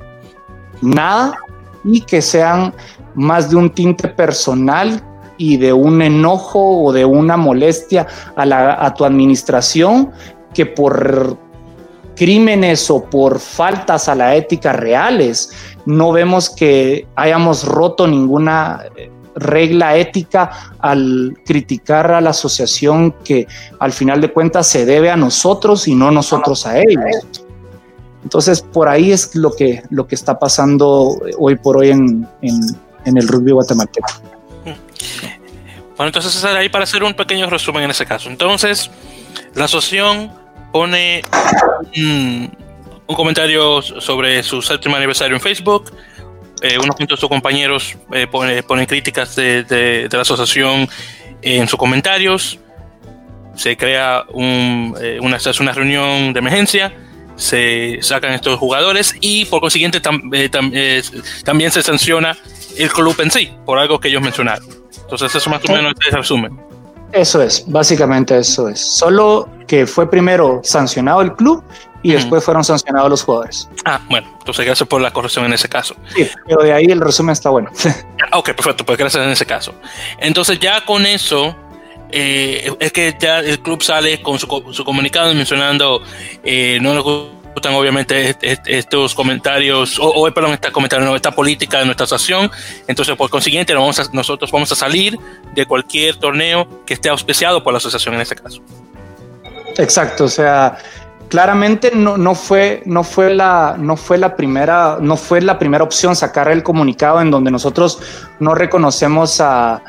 nada y que sean más de un tinte personal y de un enojo o de una molestia a, la, a tu administración que por crímenes o por faltas a la ética reales. No vemos que hayamos roto ninguna regla ética al criticar a la asociación que al final de cuentas se debe a nosotros y no nosotros a ellos. Entonces, por ahí es lo que, lo que está pasando hoy por hoy en, en, el rugby guatemalteco. Bueno, entonces ahí para hacer un pequeño resumen en ese caso. Entonces, la asociación pone un, un comentario sobre su séptimo aniversario en Facebook, eh, unos de sus compañeros eh, ponen críticas de, la asociación en sus comentarios, se crea un, eh, una, reunión de emergencia, se sacan estos jugadores y por consiguiente también se sanciona el club en sí por algo que ellos mencionaron. Entonces eso más o menos es el resumen. Eso es, básicamente eso es. Solo que fue primero sancionado el club y después fueron sancionados los jugadores. Ah, bueno, entonces gracias por la corrección en ese caso. Sí, pero de ahí el resumen está bueno. <laughs> ok, perfecto, pues gracias en ese caso. Entonces ya con eso, eh, es que ya el club sale con su, su comunicado mencionando, eh, no les gustan obviamente estos comentarios, o, perdón, esta, comentario, esta política de nuestra asociación, entonces por consiguiente vamos nosotros vamos a salir de cualquier torneo que esté auspiciado por la asociación en ese caso. Exacto, o sea, claramente no, no, fue, no, fue la, no, fue la primera, no fue la primera opción sacar el comunicado en donde nosotros no reconocemos a,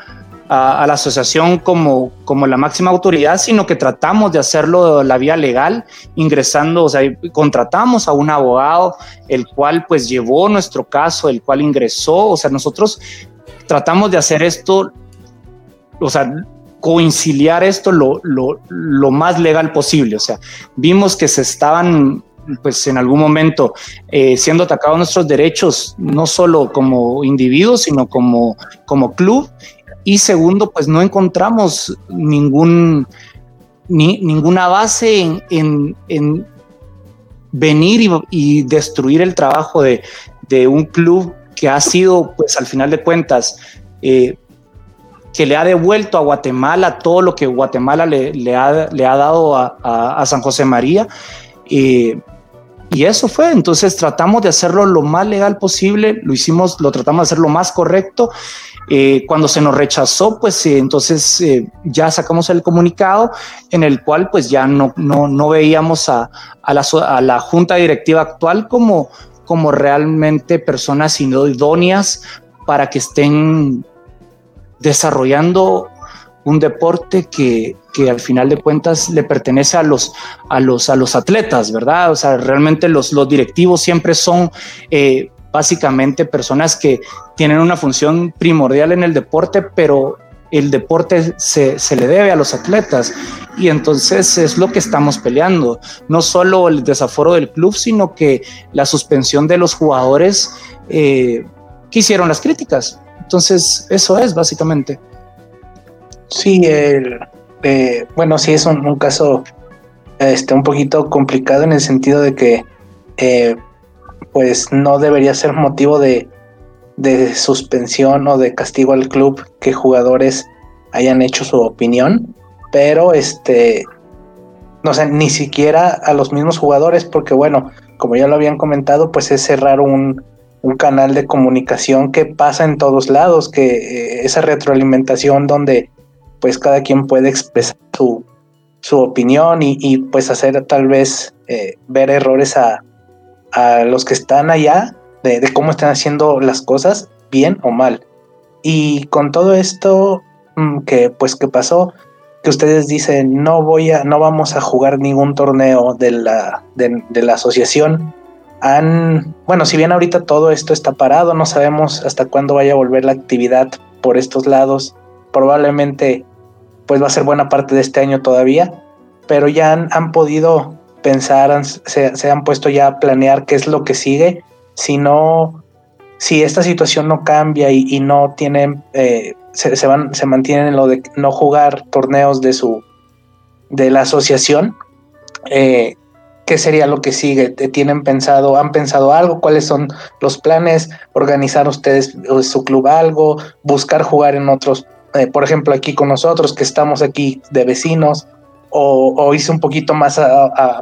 a, la asociación como, como la máxima autoridad, sino que tratamos de hacerlo la vía legal, ingresando, o sea, contratamos a un abogado, el cual pues llevó nuestro caso, el cual ingresó, o sea, nosotros tratamos de hacer esto, o sea, conciliar esto lo, lo, lo, más legal posible. O sea, vimos que se estaban, pues en algún momento, eh, siendo atacados nuestros derechos, no solo como individuos, sino como, como club. Y segundo, pues no encontramos ningún, ni, ninguna base en, en, en venir y, y, destruir el trabajo de, de, un club que ha sido, pues al final de cuentas, eh, que le ha devuelto a Guatemala todo lo que Guatemala le, ha, le ha, dado a, a, San José María. y eso fue, entonces tratamos de hacerlo lo más legal posible, lo hicimos, lo tratamos de hacer lo más correcto. Eh, cuando se nos rechazó, pues eh, entonces eh, ya sacamos el comunicado en el cual pues ya no, no, no veíamos a, a, la, a la junta directiva actual como, como realmente personas idóneas para que estén desarrollando un deporte que, que, al final de cuentas le pertenece a los, a los, a los atletas, ¿verdad? O sea, realmente los, directivos siempre son eh, básicamente personas que tienen una función primordial en el deporte, pero el deporte se, se, le debe a los atletas y entonces es lo que estamos peleando, no solo el desaforo del club, sino que la suspensión de los jugadores eh, que hicieron las críticas. Entonces, eso es básicamente. Sí, el, eh, bueno, sí es un, caso este, un poquito complicado en el sentido de que eh, pues no debería ser motivo de, de suspensión o de castigo al club que jugadores hayan hecho su opinión, pero este, no sé, ni siquiera a los mismos jugadores, porque bueno, como ya lo habían comentado, pues es cerrar un, un canal de comunicación que pasa en todos lados, que eh, esa retroalimentación donde pues cada quien puede expresar su, su opinión y, y, pues hacer tal vez eh, ver errores a, a, los que están allá de, cómo están haciendo las cosas, bien o mal. Y con todo esto mm, que pues que pasó, que ustedes dicen no voy a, no vamos a jugar ningún torneo de la, de la asociación bueno, si bien ahorita todo esto está parado, no sabemos hasta cuándo vaya a volver la actividad por estos lados, probablemente pues va a ser buena parte de este año todavía, pero ya han, podido pensar, se, han puesto ya a planear qué es lo que sigue, si no, si esta situación no cambia y, no tienen, eh, se, se, van, se mantienen en lo de no jugar torneos de su, de la asociación, eh, ¿Qué sería lo que sigue? ¿Tienen pensado, han pensado algo? ¿Cuáles son los planes? ¿Organizar ustedes su club algo? ¿Buscar jugar en otros? Eh, por ejemplo, aquí con nosotros, que estamos aquí de vecinos, o, o irse un poquito más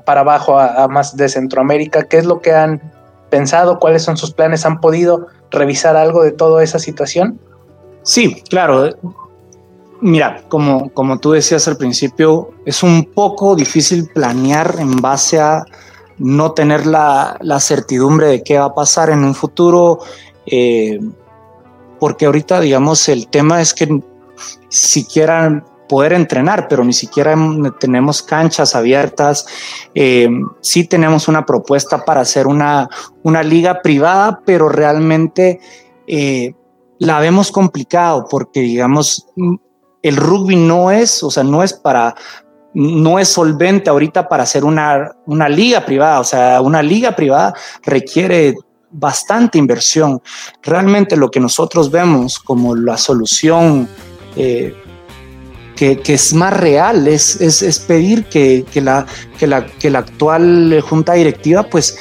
para abajo, a, más de Centroamérica. ¿Qué es lo que han pensado? ¿Cuáles son sus planes? ¿Han podido revisar algo de toda esa situación? Sí, claro. Mira, como, como tú decías al principio, es un poco difícil planear en base a no tener la, la certidumbre de qué va a pasar en un futuro, eh, porque ahorita, digamos, el tema es que siquiera poder entrenar, pero ni siquiera tenemos canchas abiertas. Eh, sí tenemos una propuesta para hacer una, una liga privada, pero realmente eh, la vemos complicado porque, digamos, el rugby no es, o sea, no es para, no es solvente ahorita para hacer una, una liga privada, o sea, una liga privada requiere bastante inversión. Realmente lo que nosotros vemos como la solución eh, que, que, es más real es, es, es pedir que, que, la, que, la, que la actual junta directiva pues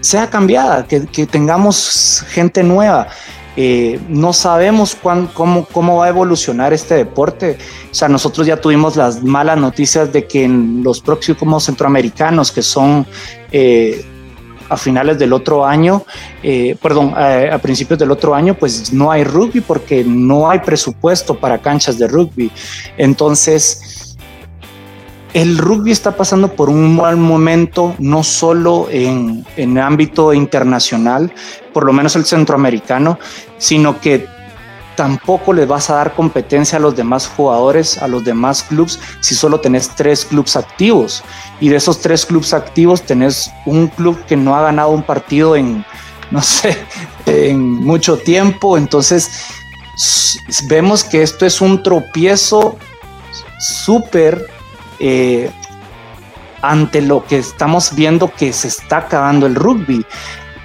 sea cambiada, que, que tengamos gente nueva. Eh, no sabemos cuán, cómo, cómo va a evolucionar este deporte. O sea, nosotros ya tuvimos las malas noticias de que en los próximos centroamericanos, que son eh, a finales del otro año, eh, perdón, a, a, principios del otro año, pues no hay rugby porque no hay presupuesto para canchas de rugby. Entonces, el rugby está pasando por un mal momento, no solo en, en ámbito internacional, por lo menos el centroamericano, sino que tampoco les vas a dar competencia a los demás jugadores, a los demás clubes, si solo tenés tres clubes activos. Y de esos tres clubes activos tenés un club que no ha ganado un partido en, no sé, <laughs> en mucho tiempo. Entonces, vemos que esto es un tropiezo súper eh, ante lo que estamos viendo que se está acabando el rugby.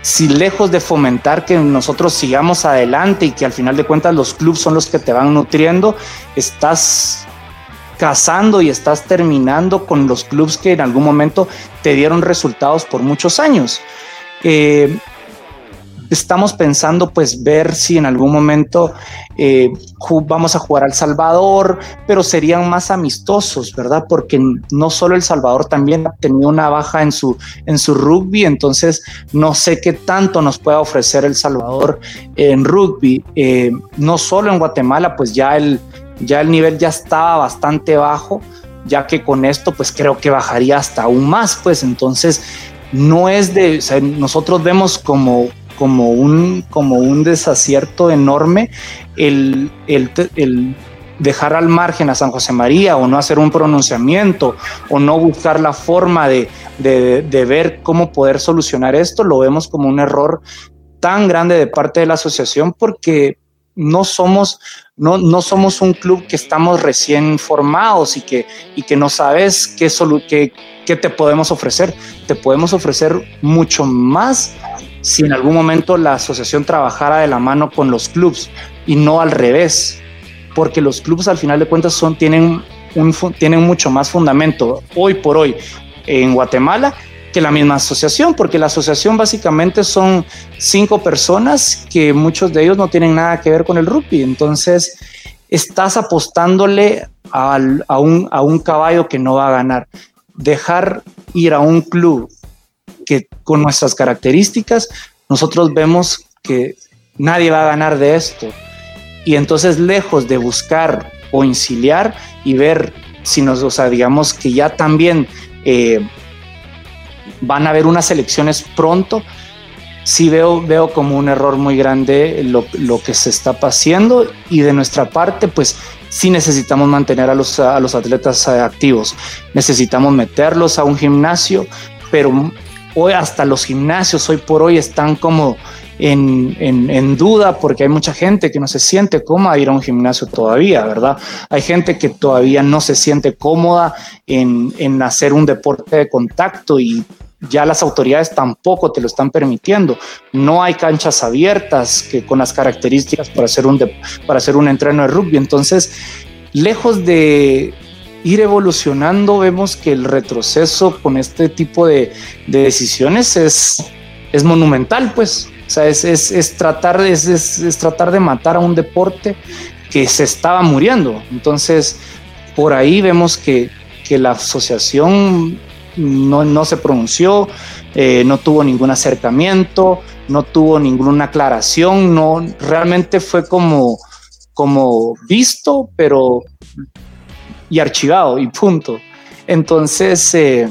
Si lejos de fomentar que nosotros sigamos adelante y que al final de cuentas los clubes son los que te van nutriendo, estás casando y estás terminando con los clubes que en algún momento te dieron resultados por muchos años. Eh, estamos pensando pues ver si en algún momento eh, vamos a jugar al Salvador, pero serían más amistosos, ¿verdad? Porque no solo El Salvador también ha tenido una baja en su, en su rugby, entonces no sé qué tanto nos pueda ofrecer El Salvador en rugby. Eh, no solo en Guatemala, pues ya el, ya el nivel ya estaba bastante bajo, ya que con esto pues creo que bajaría hasta aún más, pues entonces no es de, nosotros vemos como como un, como un desacierto enorme el, dejar al margen a San José María o no hacer un pronunciamiento o no buscar la forma de, ver cómo poder solucionar esto, lo vemos como un error tan grande de parte de la asociación porque no somos, no, no somos un club que estamos recién formados y que, y que no sabes qué, qué, qué te podemos ofrecer. Te podemos ofrecer mucho más si en algún momento la asociación trabajara de la mano con los clubs y no al revés, porque los clubs al final de cuentas son, tienen, un, tienen mucho más fundamento hoy por hoy en Guatemala que la misma asociación, porque la asociación básicamente son cinco personas que muchos de ellos no tienen nada que ver con el rugby, entonces estás apostándole a, un, a un caballo que no va a ganar. Dejar ir a un club que con nuestras características nosotros vemos que nadie va a ganar de esto. Y entonces lejos de buscar o inciliar y ver si nos, o sea, digamos que ya también eh, van a haber unas elecciones pronto, sí veo, veo como un error muy grande lo, lo, que se está haciendo y de nuestra parte, pues sí necesitamos mantener a los, a los atletas activos, necesitamos meterlos a un gimnasio, pero hoy hasta los gimnasios hoy por hoy están como en, en, duda porque hay mucha gente que no se siente cómoda ir a un gimnasio todavía, ¿verdad? Hay gente que todavía no se siente cómoda en, en hacer un deporte de contacto y ya las autoridades tampoco te lo están permitiendo. No hay canchas abiertas que con las características para hacer un, para hacer un entreno de rugby. Entonces, lejos de, ir evolucionando, vemos que el retroceso con este tipo de, decisiones es, es monumental, pues. O sea, es, es, tratar, es, tratar de matar a un deporte que se estaba muriendo. Entonces, por ahí vemos que, la asociación no, se pronunció, eh, no tuvo ningún acercamiento, no tuvo ninguna aclaración, no, realmente fue como, como visto, pero y archivado y punto. Entonces, eh,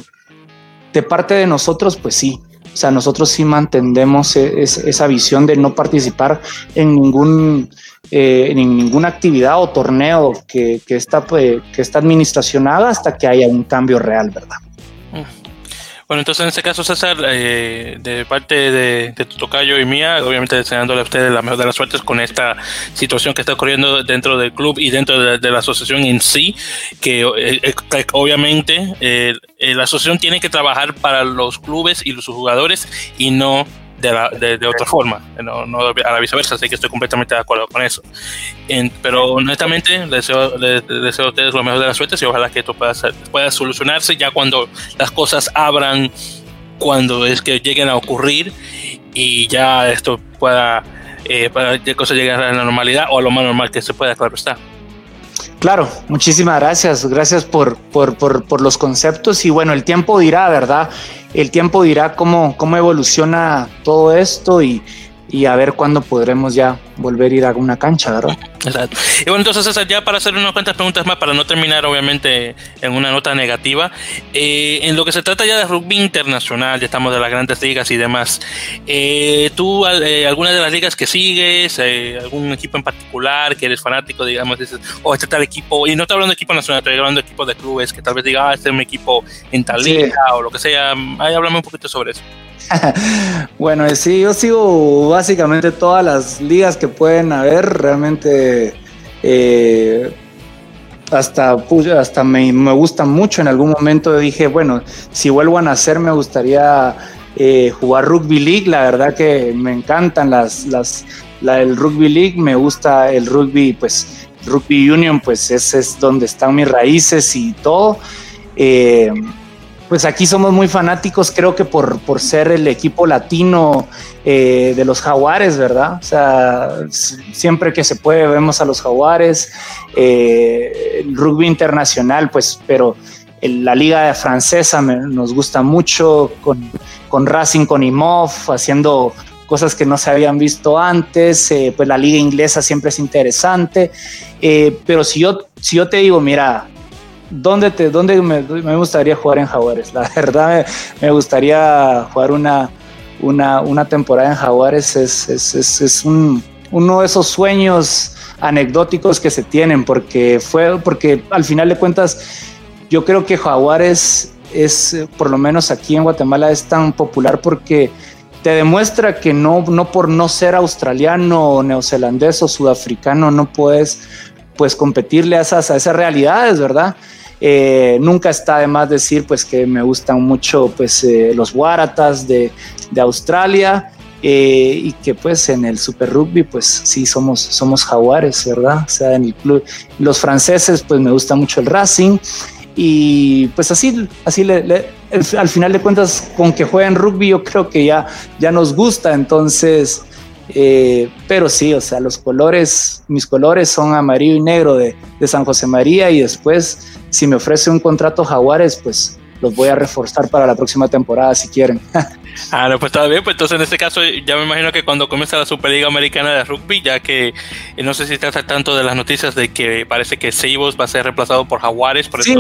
de parte de nosotros, pues sí, o sea, nosotros sí mantendemos e, esa visión de no participar en ningún eh, en ninguna actividad o torneo que, que, esta, pues, que esta administración haga hasta que haya un cambio real, ¿verdad? Bueno, entonces en este caso, César, eh, de parte de, de, tocayo y mía, obviamente deseándole a ustedes la mejor de las suertes con esta situación que está ocurriendo dentro del club y dentro de, la asociación en sí, que eh, eh, obviamente la asociación tiene que trabajar para los clubes y los jugadores y no de, de, otra forma, no, no, a la viceversa, así que estoy completamente de acuerdo con eso. pero honestamente, deseo, deseo a ustedes lo mejor de las suertes y ojalá que esto pueda, pueda solucionarse ya cuando las cosas abran, cuando es que lleguen a ocurrir y ya esto pueda, eh, para que cosas lleguen a la normalidad o a lo más normal que se pueda, claro está. Claro, muchísimas gracias. Gracias por, por, por, por, los conceptos y bueno, el tiempo dirá, ¿verdad? El tiempo dirá cómo, cómo evoluciona todo esto y, y a ver cuándo podremos ya volver a ir a una cancha, ¿verdad? Exacto. Y bueno, entonces ya para hacer unas cuantas preguntas más, para no terminar obviamente en una nota negativa, eh, en lo que se trata ya de rugby internacional, ya estamos de las grandes ligas y demás, eh, ¿tú eh, alguna de las ligas que sigues, algún equipo en particular que eres fanático, digamos, dices, o oh, este tal equipo, y no estoy hablando de equipo nacional, estoy hablando de equipos de clubes, que tal vez diga, ah, este es un equipo en tal liga o lo que sea, ahí háblame un poquito sobre eso. <laughs> bueno, sí, yo sigo básicamente todas las ligas que pueden haber. Realmente eh, hasta, hasta me, me gusta mucho. En algún momento dije, bueno, si vuelvo a nacer me gustaría eh, jugar rugby league. La verdad que me encantan las, las, la, el rugby league. Me gusta el rugby, pues rugby union, pues ese es donde están mis raíces y todo. Eh, pues aquí somos muy fanáticos, creo que por, por ser el equipo latino eh, de los jaguares, ¿verdad? O sea, siempre que se puede vemos a los jaguares, eh, el rugby internacional, pues, pero la liga francesa nos gusta mucho, con, con Racing, con Imov, haciendo cosas que no se habían visto antes, eh, pues la liga inglesa siempre es interesante, pero si yo, si yo te digo, mira, ¿dónde, te, dónde me, gustaría jugar en Jaguares? La <laughs> verdad me, gustaría jugar una, una, temporada en Jaguares. Es, es, uno de esos sueños anecdóticos que se tienen, porque fue, porque al final de cuentas, yo creo que Jaguares es, por lo menos aquí en Guatemala, es tan popular porque te demuestra que no, no por no ser australiano, neozelandés o sudafricano, no puedes pues competirle a esas, a esas realidades, ¿verdad? Eh, nunca está de más decir pues que me gustan mucho pues eh, los Waratahs de, de Australia eh, y que pues en el Super Rugby pues sí somos, somos jaguares, ¿verdad? O sea, en el club, los franceses pues me gusta mucho el Racing y pues así, así le, al final de cuentas con que jueguen rugby yo creo que ya, ya nos gusta, entonces eh, pero sí, o sea, los colores, mis colores son amarillo y negro de, de, San José María y después, si me ofrece un contrato Jaguares, pues los voy a reforzar para la próxima temporada si quieren. <laughs> ah, no, pues está bien, pues entonces en este caso ya me imagino que cuando comienza la Superliga Americana de Rugby, ya que eh, no sé si estás al tanto de las noticias de que parece que Seibos va a ser reemplazado por Jaguares por sí,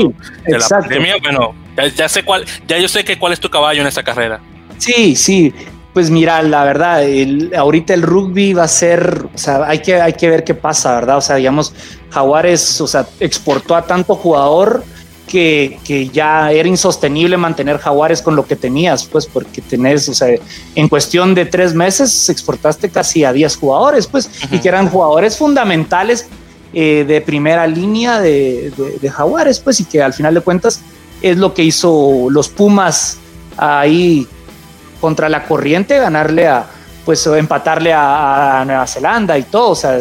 de la pandemia, bueno, ya, ya, sé cuál, ya yo sé que cuál es tu caballo en esa carrera. Sí, sí, pues mira, la verdad, ahorita el rugby va a ser, o sea, hay que, hay que ver qué pasa, ¿verdad? O sea, digamos, Jaguares, o sea, exportó a tanto jugador que, que, ya era insostenible mantener Jaguares con lo que tenías, pues, porque tenés, o sea, en cuestión de tres meses exportaste casi a 10 jugadores, pues, y que eran jugadores fundamentales eh, de primera línea de, de, de Jaguares, pues, y que al final de cuentas es lo que hizo los Pumas ahí contra la corriente, ganarle a, pues empatarle a, Nueva Zelanda y todo, o sea,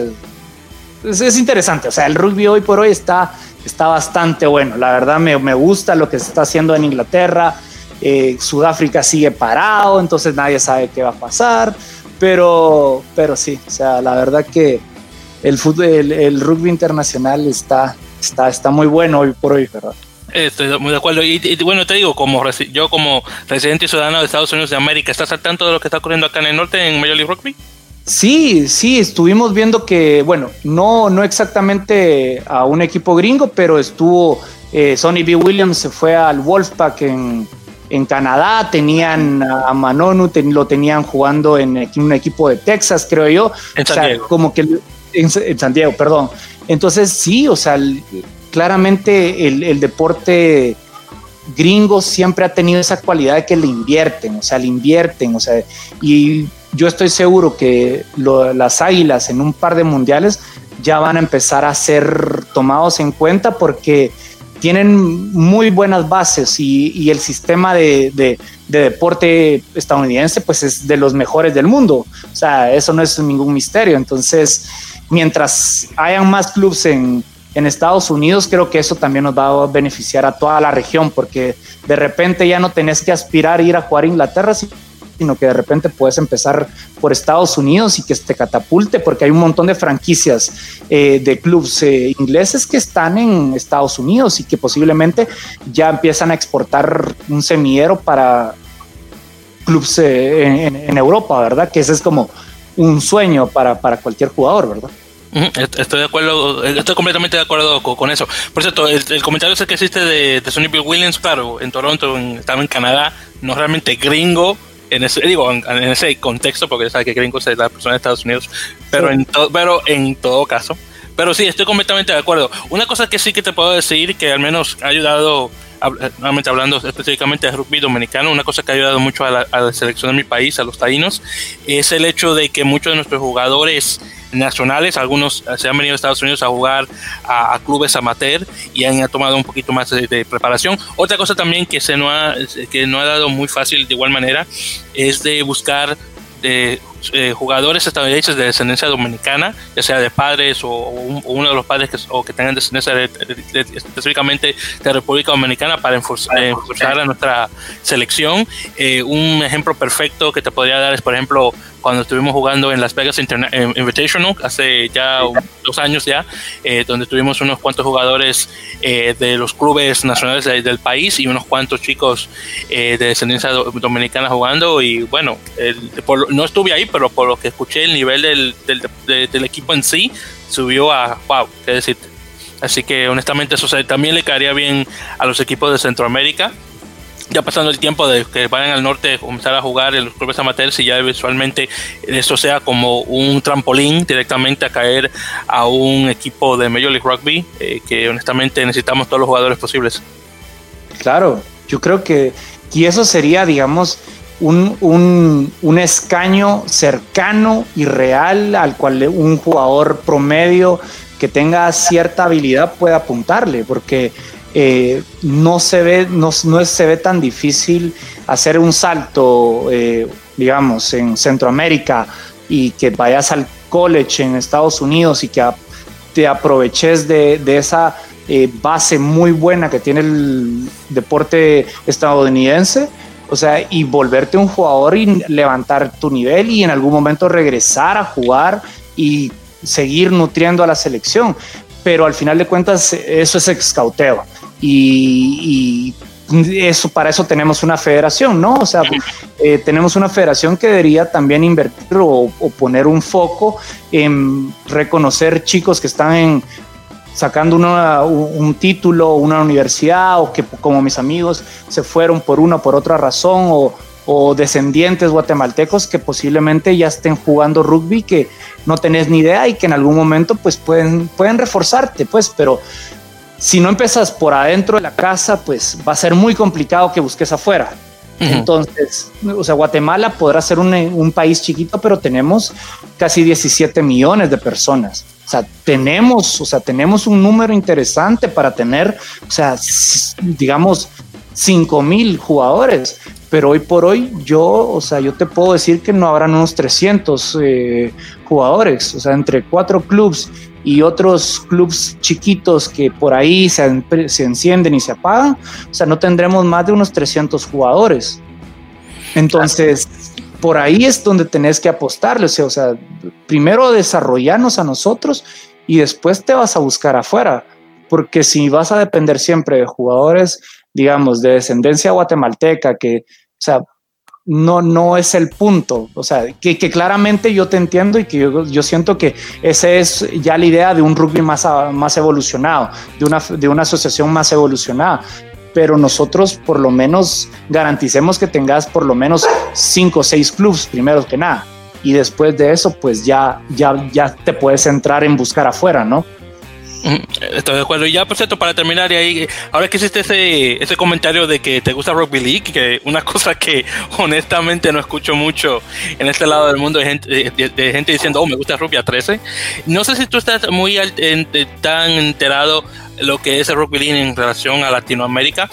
es, interesante, o sea, el rugby hoy por hoy está, está bastante bueno, la verdad me, me gusta lo que se está haciendo en Inglaterra, eh, Sudáfrica sigue parado, entonces nadie sabe qué va a pasar, pero, pero sí, o sea, la verdad que el fútbol, el, rugby internacional está, está, está muy bueno hoy por hoy, ¿verdad? Estoy muy de acuerdo. Y, bueno, te digo, como yo como residente y ciudadano de Estados Unidos de América, ¿estás al tanto de lo que está ocurriendo acá en el norte en Major League Rugby? Sí, sí, estuvimos viendo que, bueno, no, no exactamente a un equipo gringo, pero estuvo eh, Sonny B. Williams, se fue al Wolfpack en, en Canadá, tenían a Manonu, lo tenían jugando en, un equipo de Texas, creo yo. En San Diego. como que en, en, San Diego, perdón. Entonces, sí, o sea, claramente el, deporte gringo siempre ha tenido esa cualidad de que le invierten, o sea, le invierten, o sea, y yo estoy seguro que las águilas en un par de mundiales ya van a empezar a ser tomados en cuenta porque tienen muy buenas bases y, el sistema de, de, deporte estadounidense pues es de los mejores del mundo, o sea, eso no es ningún misterio, entonces mientras hayan más clubes en, en Estados Unidos, creo que eso también nos va a beneficiar a toda la región, porque de repente ya no tenés que aspirar a ir a jugar a Inglaterra, sino que de repente puedes empezar por Estados Unidos y que te catapulte, porque hay un montón de franquicias eh, de clubes eh, ingleses que están en Estados Unidos y que posiblemente ya empiezan a exportar un semillero para clubes eh, en, en, Europa, ¿verdad? Que ese es como un sueño para, para cualquier jugador, ¿verdad? Estoy de acuerdo, estoy completamente de acuerdo con, eso. Por cierto, el, comentario ese que existe de, de Sonny Bill Williams, claro, en Toronto, estaba en Canadá, no realmente gringo, en ese, digo, en, ese contexto, porque sabe que gringo es la persona de Estados Unidos, pero, en pero en todo caso. Pero sí, estoy completamente de acuerdo. Una cosa que sí que te puedo decir, que al menos ha ayudado nuevamente hablando específicamente de rugby dominicano, una cosa que ha ayudado mucho a la, a la, selección de mi país, a los taínos, es el hecho de que muchos de nuestros jugadores nacionales, algunos se han venido a Estados Unidos a jugar a, clubes amateur y han tomado un poquito más de, preparación. Otra cosa también que se no ha, que no ha dado muy fácil de igual manera es de buscar de eh, jugadores estadounidenses de descendencia dominicana, ya sea de padres o, uno de los padres que, o que tengan descendencia específicamente de República Dominicana para enforzar a nuestra selección. Eh, un ejemplo perfecto que te podría dar es, por ejemplo, cuando estuvimos jugando en Las Vegas Invitational hace ya dos años ya, eh, donde tuvimos unos cuantos jugadores de los clubes nacionales del país y unos cuantos chicos de descendencia dominicana jugando y bueno, no estuve ahí, pero por lo que escuché, el nivel del, del, equipo en sí subió a wow, qué decir. Así que honestamente eso también le caería bien a los equipos de Centroamérica. Ya pasando el tiempo de que vayan al norte, comenzar a jugar en los clubes amateurs y ya visualmente eso sea como un trampolín directamente a caer a un equipo de Major League Rugby, eh, que honestamente necesitamos todos los jugadores posibles. Claro, yo creo que, y eso sería, digamos, un, un, escaño cercano y real al cual un jugador promedio que tenga cierta habilidad pueda apuntarle, porque eh, no, se ve, no, no, se ve tan difícil hacer un salto, eh, digamos, en Centroamérica y que vayas al college en Estados Unidos y que te aproveches de, de esa eh, base muy buena que tiene el deporte estadounidense o sea, y volverte un jugador y levantar tu nivel y en algún momento regresar a jugar y seguir nutriendo a la selección. Pero al final de cuentas, eso es excauteo. Y, eso, para eso tenemos una federación, ¿no? O sea, eh, tenemos una federación que debería también invertir o, o, poner un foco en reconocer chicos que están en sacando un título, una universidad, o que como mis amigos se fueron por una o por otra razón, o, descendientes guatemaltecos que posiblemente ya estén jugando rugby, que no tenés ni idea y que en algún momento pues pueden, pueden reforzarte, pues, pero si no empiezas por adentro de la casa, pues va a ser muy complicado que busques afuera. Entonces, o sea, Guatemala podrá ser un, un, país chiquito, pero tenemos casi 17 millones de personas. O sea, tenemos, o sea, tenemos un número interesante para tener, o sea, digamos, 5 mil jugadores. Pero hoy por hoy, yo, o sea, yo te puedo decir que no habrán unos 300 eh, jugadores. O sea, entre cuatro clubs y otros clubs chiquitos que por ahí se, se, encienden y se apagan, o sea, no tendremos más de unos 300 jugadores. Entonces, por ahí es donde tenés que apostarle, o sea, primero desarrollarnos a nosotros y después te vas a buscar afuera, porque si vas a depender siempre de jugadores, digamos, de descendencia guatemalteca, que, o sea, no, no es el punto. O sea, que, claramente yo te entiendo y que yo, siento que esa es ya la idea de un rugby más, más evolucionado, de una, de una asociación más evolucionada. Pero nosotros por lo menos garanticemos que tengas por lo menos cinco o seis clubs, primero que nada. Y después de eso, pues ya, ya, ya te puedes entrar en buscar afuera, ¿no? Estoy de acuerdo. Y ya, por cierto, para terminar, y ahí, ahora que hiciste ese, ese comentario de que te gusta Rugby League, que una <laughs> cosa que honestamente no escucho mucho en este lado del mundo de gente, de, gente diciendo, oh, me gusta Rugby a 13. No sé si tú estás muy tan enterado lo que es el Rugby League en relación a Latinoamérica,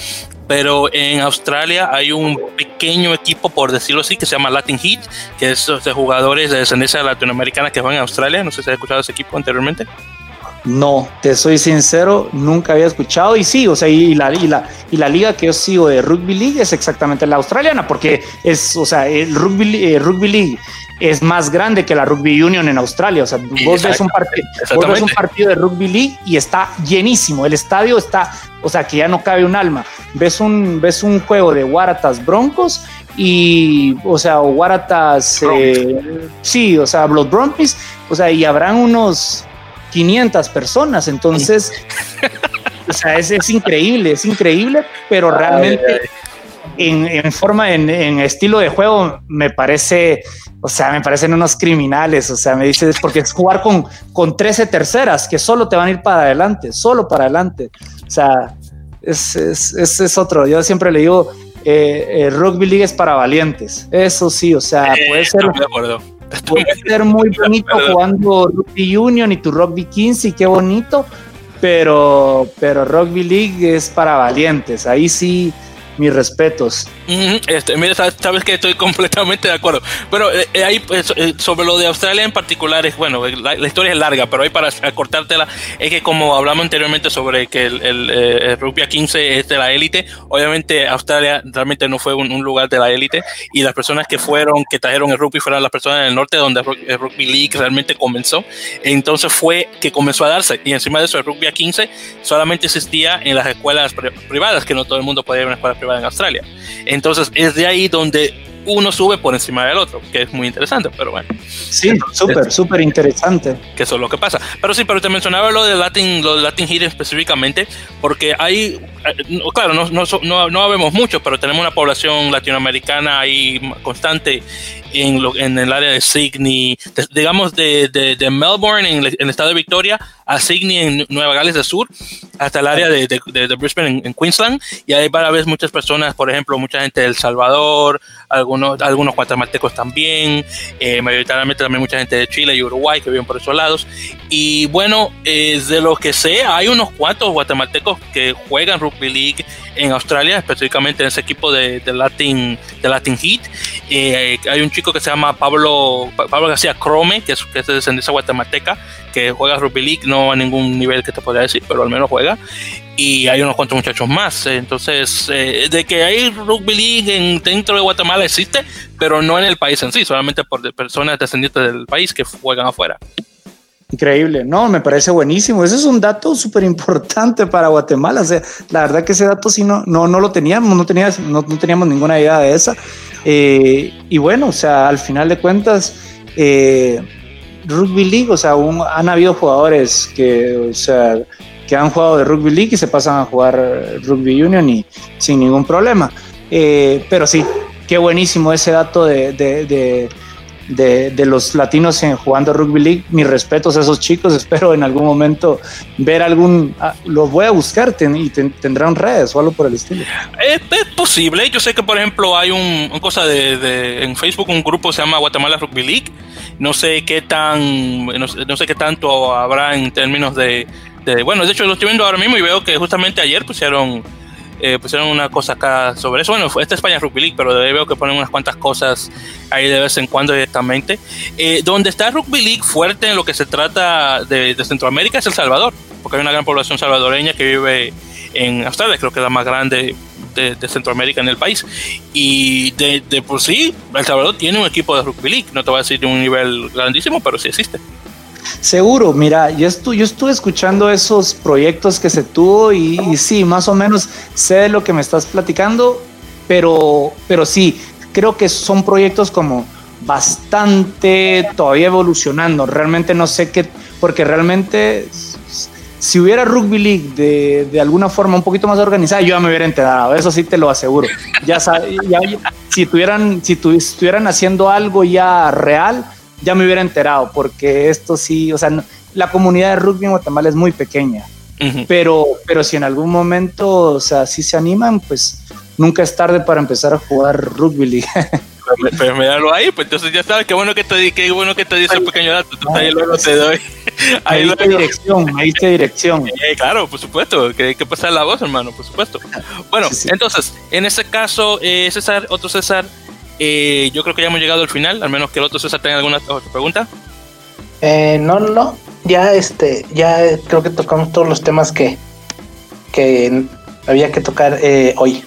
pero en Australia hay un pequeño equipo, por decirlo así, que se llama Latin Heat, que es de jugadores de descendencia latinoamericana que van a Australia. No sé si has escuchado ese equipo anteriormente. No, te soy sincero, nunca había escuchado. Y sí, o sea, y la, y la, y la liga que yo sigo de Rugby League es exactamente la australiana, porque es, o sea, el Rugby, rugby League es más grande que la Rugby Union en Australia, o sea, vos ves, un partido, vos ves un partido de Rugby League y está llenísimo, el estadio está, o sea, que ya no cabe un alma, ves un, ves un juego de Waratahs Broncos y, o sea, Waratahs, eh, sí, o sea, Blood Brumbies, o sea, y habrán unos 500 personas. Entonces, o sea, es, es, increíble, es increíble, pero realmente En, forma, en, estilo de juego, me parece, o sea, me parecen unos criminales. O sea, me dices, porque es jugar con, con 13 terceras que solo te van a ir para adelante, solo para adelante. O sea, es, es, es otro. Yo siempre le digo, eh, eh, rugby league es para valientes. Eso sí, o sea, eh, puede ser. Puede ser muy bonito jugando Rugby Union y tu Rugby 15, y qué bonito, pero, pero Rugby League es para valientes. Ahí sí, mis respetos. Este, mira, sabes, que estoy <laughs> completamente de acuerdo. Pero eh, eh, ahí, pues, eh, sobre lo de Australia en particular, es bueno, la, historia es larga, pero ahí para acortártela, es que como hablamos anteriormente sobre que el, el, rugby a 15 es de la élite, obviamente Australia realmente no fue un, lugar de la élite y las personas que fueron, que trajeron el rugby fueron las personas del norte donde el rugby league realmente comenzó. Entonces fue que comenzó a darse y encima de eso el rugby a 15 solamente existía en las escuelas privadas, que no todo el mundo podía ir a una escuela privada en Australia. Entonces es de ahí donde uno sube por encima del otro, que es muy interesante, pero bueno. Sí, súper, súper interesante. Que eso es lo que pasa. Pero sí, pero te mencionaba lo de Latin, lo de Latin específicamente, porque hay, eh, claro, no, no, no, no vemos mucho, pero tenemos una población latinoamericana ahí constante en, en el área de Sydney, digamos de, de, Melbourne, en el, estado de Victoria, a Sydney, en Nueva Gales del Sur, hasta el área de, de Brisbane, en, Queensland. Y ahí para ver muchas personas, por ejemplo, mucha gente de El Salvador, algunos, algunos guatemaltecos también, eh, mayoritariamente también mucha gente de Chile y Uruguay que viven por esos lados. Y bueno, eh, de lo que sé, hay unos cuantos guatemaltecos que juegan rugby league en Australia, específicamente en ese equipo de, de Latin, de Latin Heat. Eh, hay un chico que se llama Pablo, Pablo García Crome, que es, que es de descendencia guatemalteca, que juega rugby league, no a ningún nivel que te podría decir, pero al menos juega. Y hay unos cuantos muchachos más. Entonces, eh, de que hay rugby league en, dentro de Guatemala existe, pero no en el país en sí, solamente por personas descendientes del país que juegan afuera. Increíble, no, me parece buenísimo. Ese es un dato súper importante para Guatemala. O sea, la verdad que ese dato sí no, no, no lo teníamos, no, teníamos, no, teníamos ninguna idea de esa. Eh, y bueno, o sea, al final de cuentas, eh, Rugby League, o sea, han habido jugadores que, o sea, que han jugado de Rugby League y se pasan a jugar Rugby Union y sin ningún problema. Eh, pero sí, qué buenísimo ese dato de, los latinos en jugando rugby league. Mis respetos a esos chicos. <laughs> Espero en algún momento ver algún. Ah, los voy a buscar y tendrán redes o algo por el estilo. Es, posible. Yo sé que, por ejemplo, hay un, cosa de, en Facebook, un grupo se llama Guatemala Rugby League. No sé qué tan. No, sé qué tanto habrá en términos de, de. Bueno, de hecho, lo estoy viendo ahora mismo y veo que justamente ayer pusieron eh, pusieron una cosa acá sobre eso. Bueno, esta es España Rugby League, pero veo que ponen unas cuantas cosas ahí de vez en cuando directamente. Eh, donde está Rugby League fuerte en lo que se trata de, Centroamérica es El Salvador, porque hay una gran población salvadoreña que vive en Australia, creo que es la más grande de, Centroamérica en el país. Y de, de, por sí, El Salvador tiene un equipo de rugby league. No te voy a decir de un nivel grandísimo, pero sí existe. Seguro, mira, yo, yo estuve escuchando esos proyectos que se tuvo y, sí, más o menos sé de lo que me estás platicando, pero, pero sí, creo que son proyectos como bastante todavía evolucionando. Realmente no sé qué, porque realmente si hubiera rugby league de, de, alguna forma un poquito más organizada, yo ya me hubiera enterado, eso sí te lo aseguro. Ya, ya si tuvieran, si estuvieran haciendo algo ya real, ya me hubiera enterado, porque esto sí, o sea, la comunidad de rugby en Guatemala es muy pequeña, pero, pero si en algún momento, o sea, si se animan, pues nunca es tarde para empezar a jugar rugby league. <laughs> Pero míralo ahí, pues entonces ya sabes, qué bueno que te, qué bueno que te dice un pequeño dato, entonces ahí luego te doy. <laughs> Ahí, ahí dirección, ahí te dirección. <laughs> Eh, claro, por supuesto, que hay que pasar la voz, hermano, por supuesto. Bueno, entonces, en ese caso, eh, César, otro César, eh, yo creo que ya hemos llegado al final, al menos que el otro César tenga alguna otra pregunta. Eh, no, no, ya este, ya creo que tocamos todos los temas que, que había que tocar eh, hoy.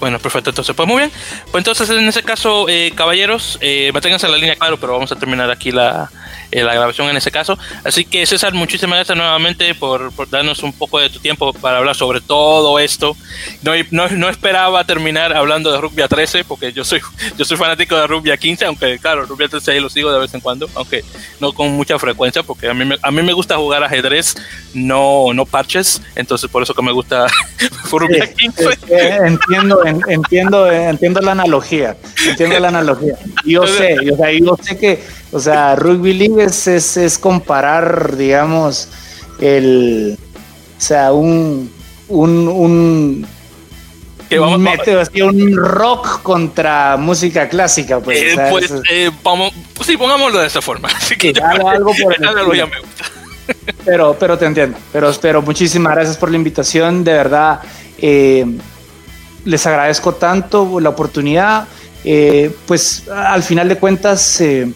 Bueno, perfecto. Entonces, pues muy bien. Pues entonces, en ese caso, eh, caballeros, eh, manténganse en la línea, claro, pero vamos a terminar aquí la, eh, la grabación en ese caso. Así que César, muchísimas gracias nuevamente por, por, darnos un poco de tu tiempo para hablar sobre todo esto. No, no, no, esperaba terminar hablando de rugby a 13 porque yo soy, <laughs> yo soy fanático de rugby a 15, aunque claro, rugby a 13 ahí lo sigo de vez en cuando, aunque no con mucha frecuencia porque a mí me, a mí me gusta jugar ajedrez, no, no parches, entonces por eso que me gusta rugby a 15. entiendo, entiendo, entiendo la analogía, entiendo la analogía. Yo sé, yo, o sea, yo sé que o sea, rugby league es, es, comparar, digamos, el, o sea, un, un, un que vamos, un método, así, un rock contra música clásica, pues. Eh, pues eh, vamos, pues sí, pongámoslo de esa forma. <laughs> Así que sí, algo, <laughs> algo por el ya me gusta. Pero, pero te entiendo. Pero, pero muchísimas gracias por la invitación. De verdad, eh, les agradezco tanto la oportunidad. Pues al final de cuentas, eh,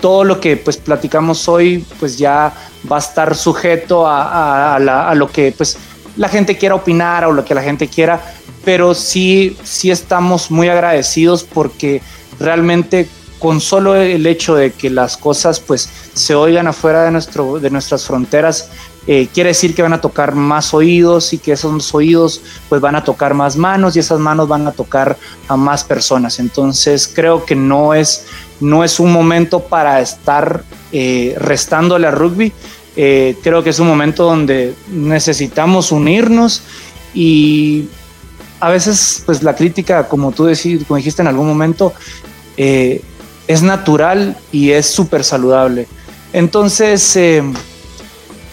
todo lo que pues platicamos hoy pues ya va a estar sujeto a, a, lo que pues la gente quiera opinar o lo que la gente quiera, pero sí, sí estamos muy agradecidos porque realmente con solo el hecho de que las cosas pues se oigan afuera de, nuestro, de nuestras fronteras, eh, quiere decir que van a tocar más oídos y que esos oídos pues van a tocar más manos y esas manos van a tocar a más personas. Entonces creo que no es no es un momento para estar eh, restándole a rugby. Eh, creo que es un momento donde necesitamos unirnos y a veces pues la crítica, como tú decís, como dijiste en algún momento, eh, es natural y es súper saludable. Entonces,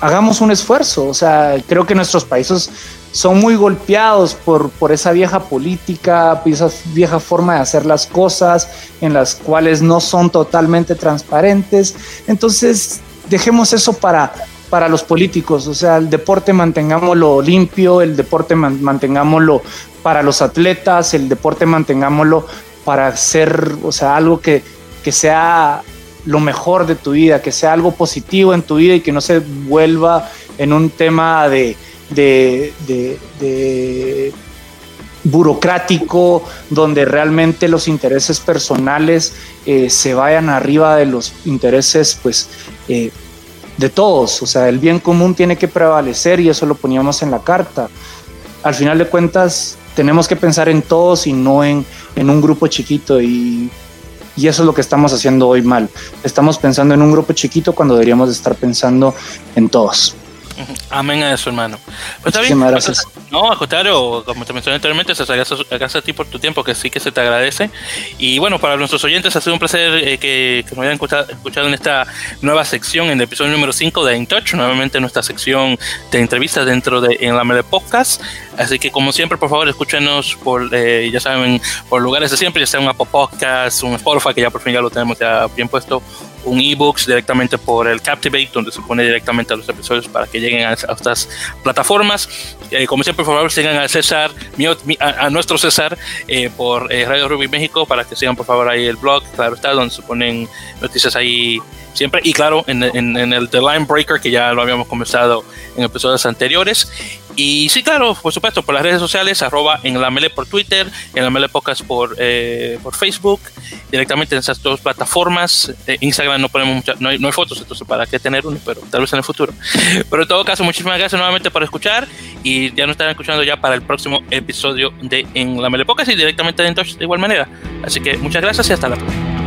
hagamos un esfuerzo. O sea, creo que nuestros países son muy golpeados por, por esa vieja política, esa vieja forma de hacer las cosas, en las cuales no son totalmente transparentes. Entonces, dejemos eso para, para los políticos, o sea, el deporte mantengámoslo limpio, el deporte mantengámoslo para los atletas, el deporte mantengámoslo para hacer, o sea, algo que, que sea lo mejor de tu vida, que sea algo positivo en tu vida y que no se vuelva en un tema de, de, burocrático, donde realmente los intereses personales eh, se vayan arriba de los intereses, pues, eh, de todos. O sea, el bien común tiene que prevalecer y eso lo poníamos en la carta. Al final de cuentas, tenemos que pensar en todos y no en, en un grupo chiquito y y eso es lo que estamos haciendo hoy mal. Estamos pensando en un grupo chiquito cuando deberíamos estar pensando en todos. Amén a eso, hermano. Pues Muchísimas gracias. No, contrario, como te mencioné anteriormente, gracias a ti por tu tiempo, que sí que se te agradece. Y bueno, para nuestros oyentes ha sido un placer eh, que, que, nos hayan escuchado, en esta nueva sección, en el episodio número 5 de In Touch, nuevamente nuestra sección de entrevistas dentro de En la Mele Podcast. Así que como siempre, por favor, escúchenos por, eh, ya saben, por lugares de siempre, ya sea un Apple Podcast, un Spotify, que ya por fin ya lo tenemos ya bien puesto, un ebooks directamente por el Captivate, donde se pone directamente a los episodios para que lleguen a, estas plataformas. Eh, como siempre, por favor, sigan a César, a, nuestro César, eh, por eh, Radio Ruby México, para que sigan, por favor, ahí el blog, claro está, donde se ponen noticias ahí siempre. Y claro, en, en, el The Line Breaker, que ya lo habíamos comenzado en episodios anteriores. Y sí, claro, por supuesto, por las redes sociales, arroba en la mele por Twitter, en la mele podcast por, eh, por Facebook, directamente en esas dos plataformas. Eh, Instagram no ponemos muchas, no hay, no hay, fotos, entonces para qué tener uno, pero tal vez en el futuro. Pero en todo caso, muchísimas gracias nuevamente por escuchar y ya nos estarán escuchando ya para el próximo episodio de En la Mele Podcast y directamente de Touch de igual manera. Así que muchas gracias y hasta la próxima.